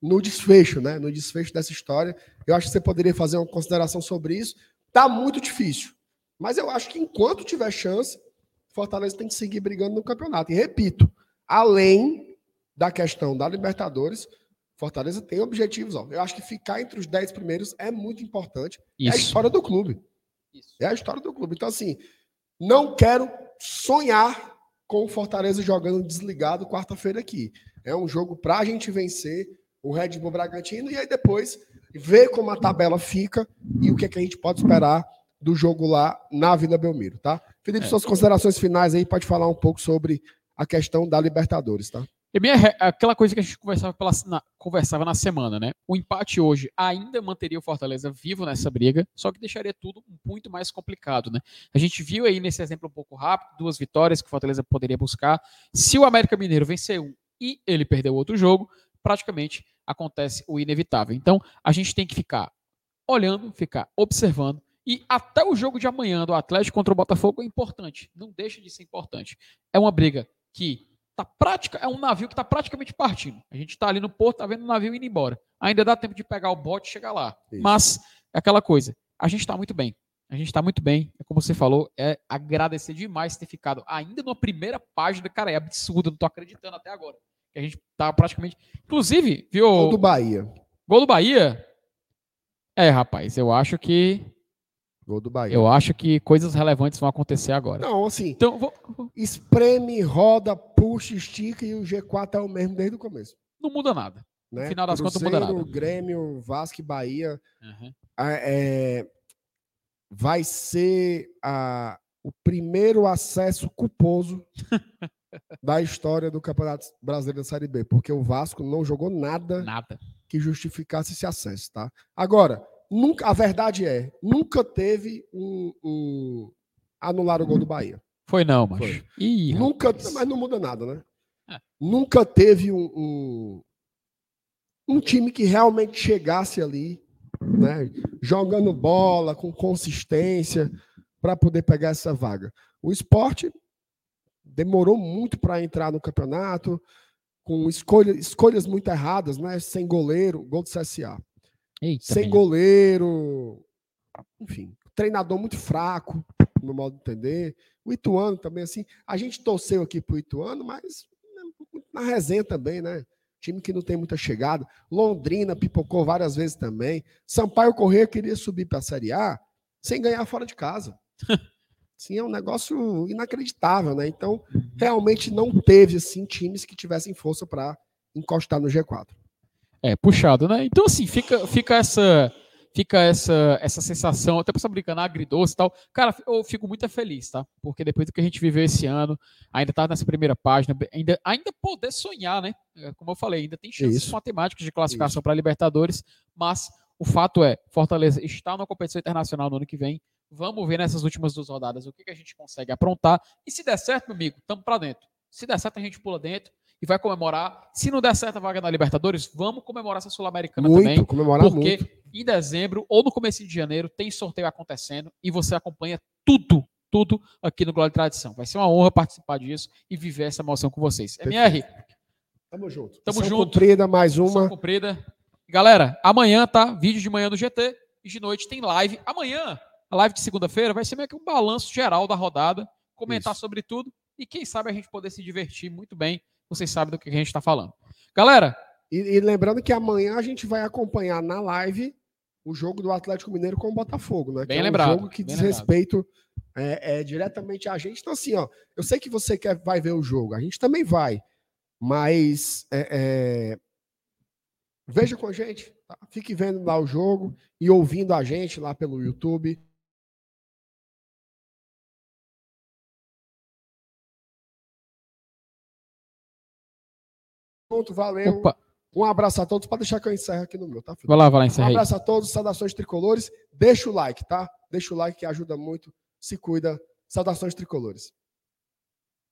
Speaker 2: no desfecho, né? No desfecho dessa história. Eu acho que você poderia fazer uma consideração sobre isso. Tá muito difícil. Mas eu acho que enquanto tiver chance, Fortaleza tem que seguir brigando no campeonato. E repito, além da questão da Libertadores, Fortaleza tem objetivos. Ó. Eu acho que ficar entre os 10 primeiros é muito importante. Isso. É a história do clube. Isso. É a história do clube. Então, assim, não quero sonhar com o Fortaleza jogando desligado quarta-feira aqui. É um jogo para a gente vencer o Red Bull Bragantino e aí depois ver como a tabela fica e o que, é que a gente pode esperar do jogo lá na Vila Belmiro, tá? Felipe, é. suas considerações finais aí, pode falar um pouco sobre a questão da Libertadores, tá?
Speaker 1: E minha, aquela coisa que a gente conversava, pela, na, conversava na semana, né? O empate hoje ainda manteria o Fortaleza vivo nessa briga, só que deixaria tudo muito mais complicado, né? A gente viu aí nesse exemplo um pouco rápido, duas vitórias que o Fortaleza poderia buscar. Se o América Mineiro vencer um e ele perder o outro jogo, praticamente acontece o inevitável. Então, a gente tem que ficar olhando, ficar observando. E até o jogo de amanhã do Atlético contra o Botafogo é importante. Não deixa de ser importante. É uma briga que tá prática, é um navio que está praticamente partindo. A gente está ali no porto, tá vendo o navio indo embora. Ainda dá tempo de pegar o bote e chegar lá. Isso. Mas é aquela coisa. A gente está muito bem. A gente está muito bem. É como você falou, é agradecer demais ter ficado ainda na primeira página. Cara, é absurdo, não tô acreditando até agora a gente tá praticamente. Inclusive, viu?
Speaker 2: Gol do Bahia.
Speaker 1: Gol do Bahia? É, rapaz, eu acho que.
Speaker 2: Gol do Bahia.
Speaker 1: Eu acho que coisas relevantes vão acontecer agora.
Speaker 2: Não, assim. Então, vou... Espreme, roda, puxa, estica e o G4 é o mesmo desde o começo.
Speaker 1: Não muda nada.
Speaker 2: Né? No final das Cruzeiro, contas, não muda nada. Grêmio, Vasco e Bahia. Uhum. É, vai ser a, o primeiro acesso culposo <laughs> da história do Campeonato Brasileiro da Série B, porque o Vasco não jogou nada,
Speaker 1: Nada.
Speaker 2: que justificasse esse acesso, tá? Agora, nunca, a verdade é, nunca teve um, um anular o gol do Bahia.
Speaker 1: Foi não, mas.
Speaker 2: Foi.
Speaker 1: Ih,
Speaker 2: Nunca, mas não muda nada, né?
Speaker 1: É.
Speaker 2: Nunca teve um, um, um time que realmente chegasse ali, né? Jogando bola, com consistência, para poder pegar essa vaga. O esporte demorou muito para entrar no campeonato, com escolha, escolhas muito erradas, né? Sem goleiro, gol do CSA.
Speaker 1: Eita,
Speaker 2: Sem
Speaker 1: menino.
Speaker 2: goleiro, enfim, treinador muito fraco, no modo de entender. O Ituano também, assim, a gente torceu aqui pro Ituano, mas né, na resenha também, né? Time que não tem muita chegada. Londrina pipocou várias vezes também. Sampaio Corrêa queria subir para a Série A sem ganhar fora de casa. <laughs> Sim, é um negócio inacreditável, né? Então, realmente não teve assim times que tivessem força para encostar no G4.
Speaker 1: É, puxado, né? Então, assim, fica, fica essa fica essa, essa sensação, até pra brincando, agridoce e tal. Cara, eu fico muito feliz, tá? Porque depois do que a gente viveu esse ano, ainda tá nessa primeira página, ainda, ainda poder sonhar, né? É, Como eu falei, ainda tem chances
Speaker 2: Isso.
Speaker 1: matemáticas de classificação para Libertadores, mas o fato é, Fortaleza está na competição internacional no ano que vem. Vamos ver nessas últimas duas rodadas o que, que a gente consegue aprontar. E se der certo, meu amigo, estamos para dentro. Se der certo, a gente pula dentro e vai comemorar. Se não der certo a vaga na Libertadores, vamos comemorar essa Sul-Americana também.
Speaker 2: Comemorar
Speaker 1: Porque
Speaker 2: muito.
Speaker 1: em dezembro ou no começo de janeiro tem sorteio acontecendo e você acompanha tudo, tudo aqui no Glória e Tradição. Vai ser uma honra participar disso e viver essa emoção com vocês. MR,
Speaker 2: Tamo junto.
Speaker 1: Tamo
Speaker 2: Missão
Speaker 1: junto.
Speaker 2: Cumprida, mais uma.
Speaker 1: cumprida. Galera, amanhã tá vídeo de manhã no GT e de noite tem live. Amanhã, a live de segunda-feira, vai ser meio que um balanço geral da rodada, comentar
Speaker 2: Isso.
Speaker 1: sobre tudo e quem sabe a gente poder se divertir muito bem. Vocês sabem do que a gente está falando. Galera,
Speaker 2: E, e lembrando que amanhã a gente vai acompanhar na live o jogo do Atlético Mineiro com o Botafogo, né?
Speaker 1: Bem
Speaker 2: que é
Speaker 1: lembrado,
Speaker 2: um jogo que diz respeito é, é, diretamente a gente. Então, assim, ó, eu sei que você quer, vai ver o jogo, a gente também vai, mas é, é, veja com a gente, tá? fique vendo lá o jogo e ouvindo a gente lá pelo YouTube. Pronto, valeu.
Speaker 1: opa,
Speaker 2: Um abraço a todos. Pode deixar que eu encerro aqui no meu, tá, Felipe?
Speaker 1: vai lá, vai lá,
Speaker 2: Um
Speaker 1: encerra aí.
Speaker 2: abraço a todos, saudações tricolores. Deixa o like, tá? Deixa o like que ajuda muito. Se cuida. Saudações tricolores.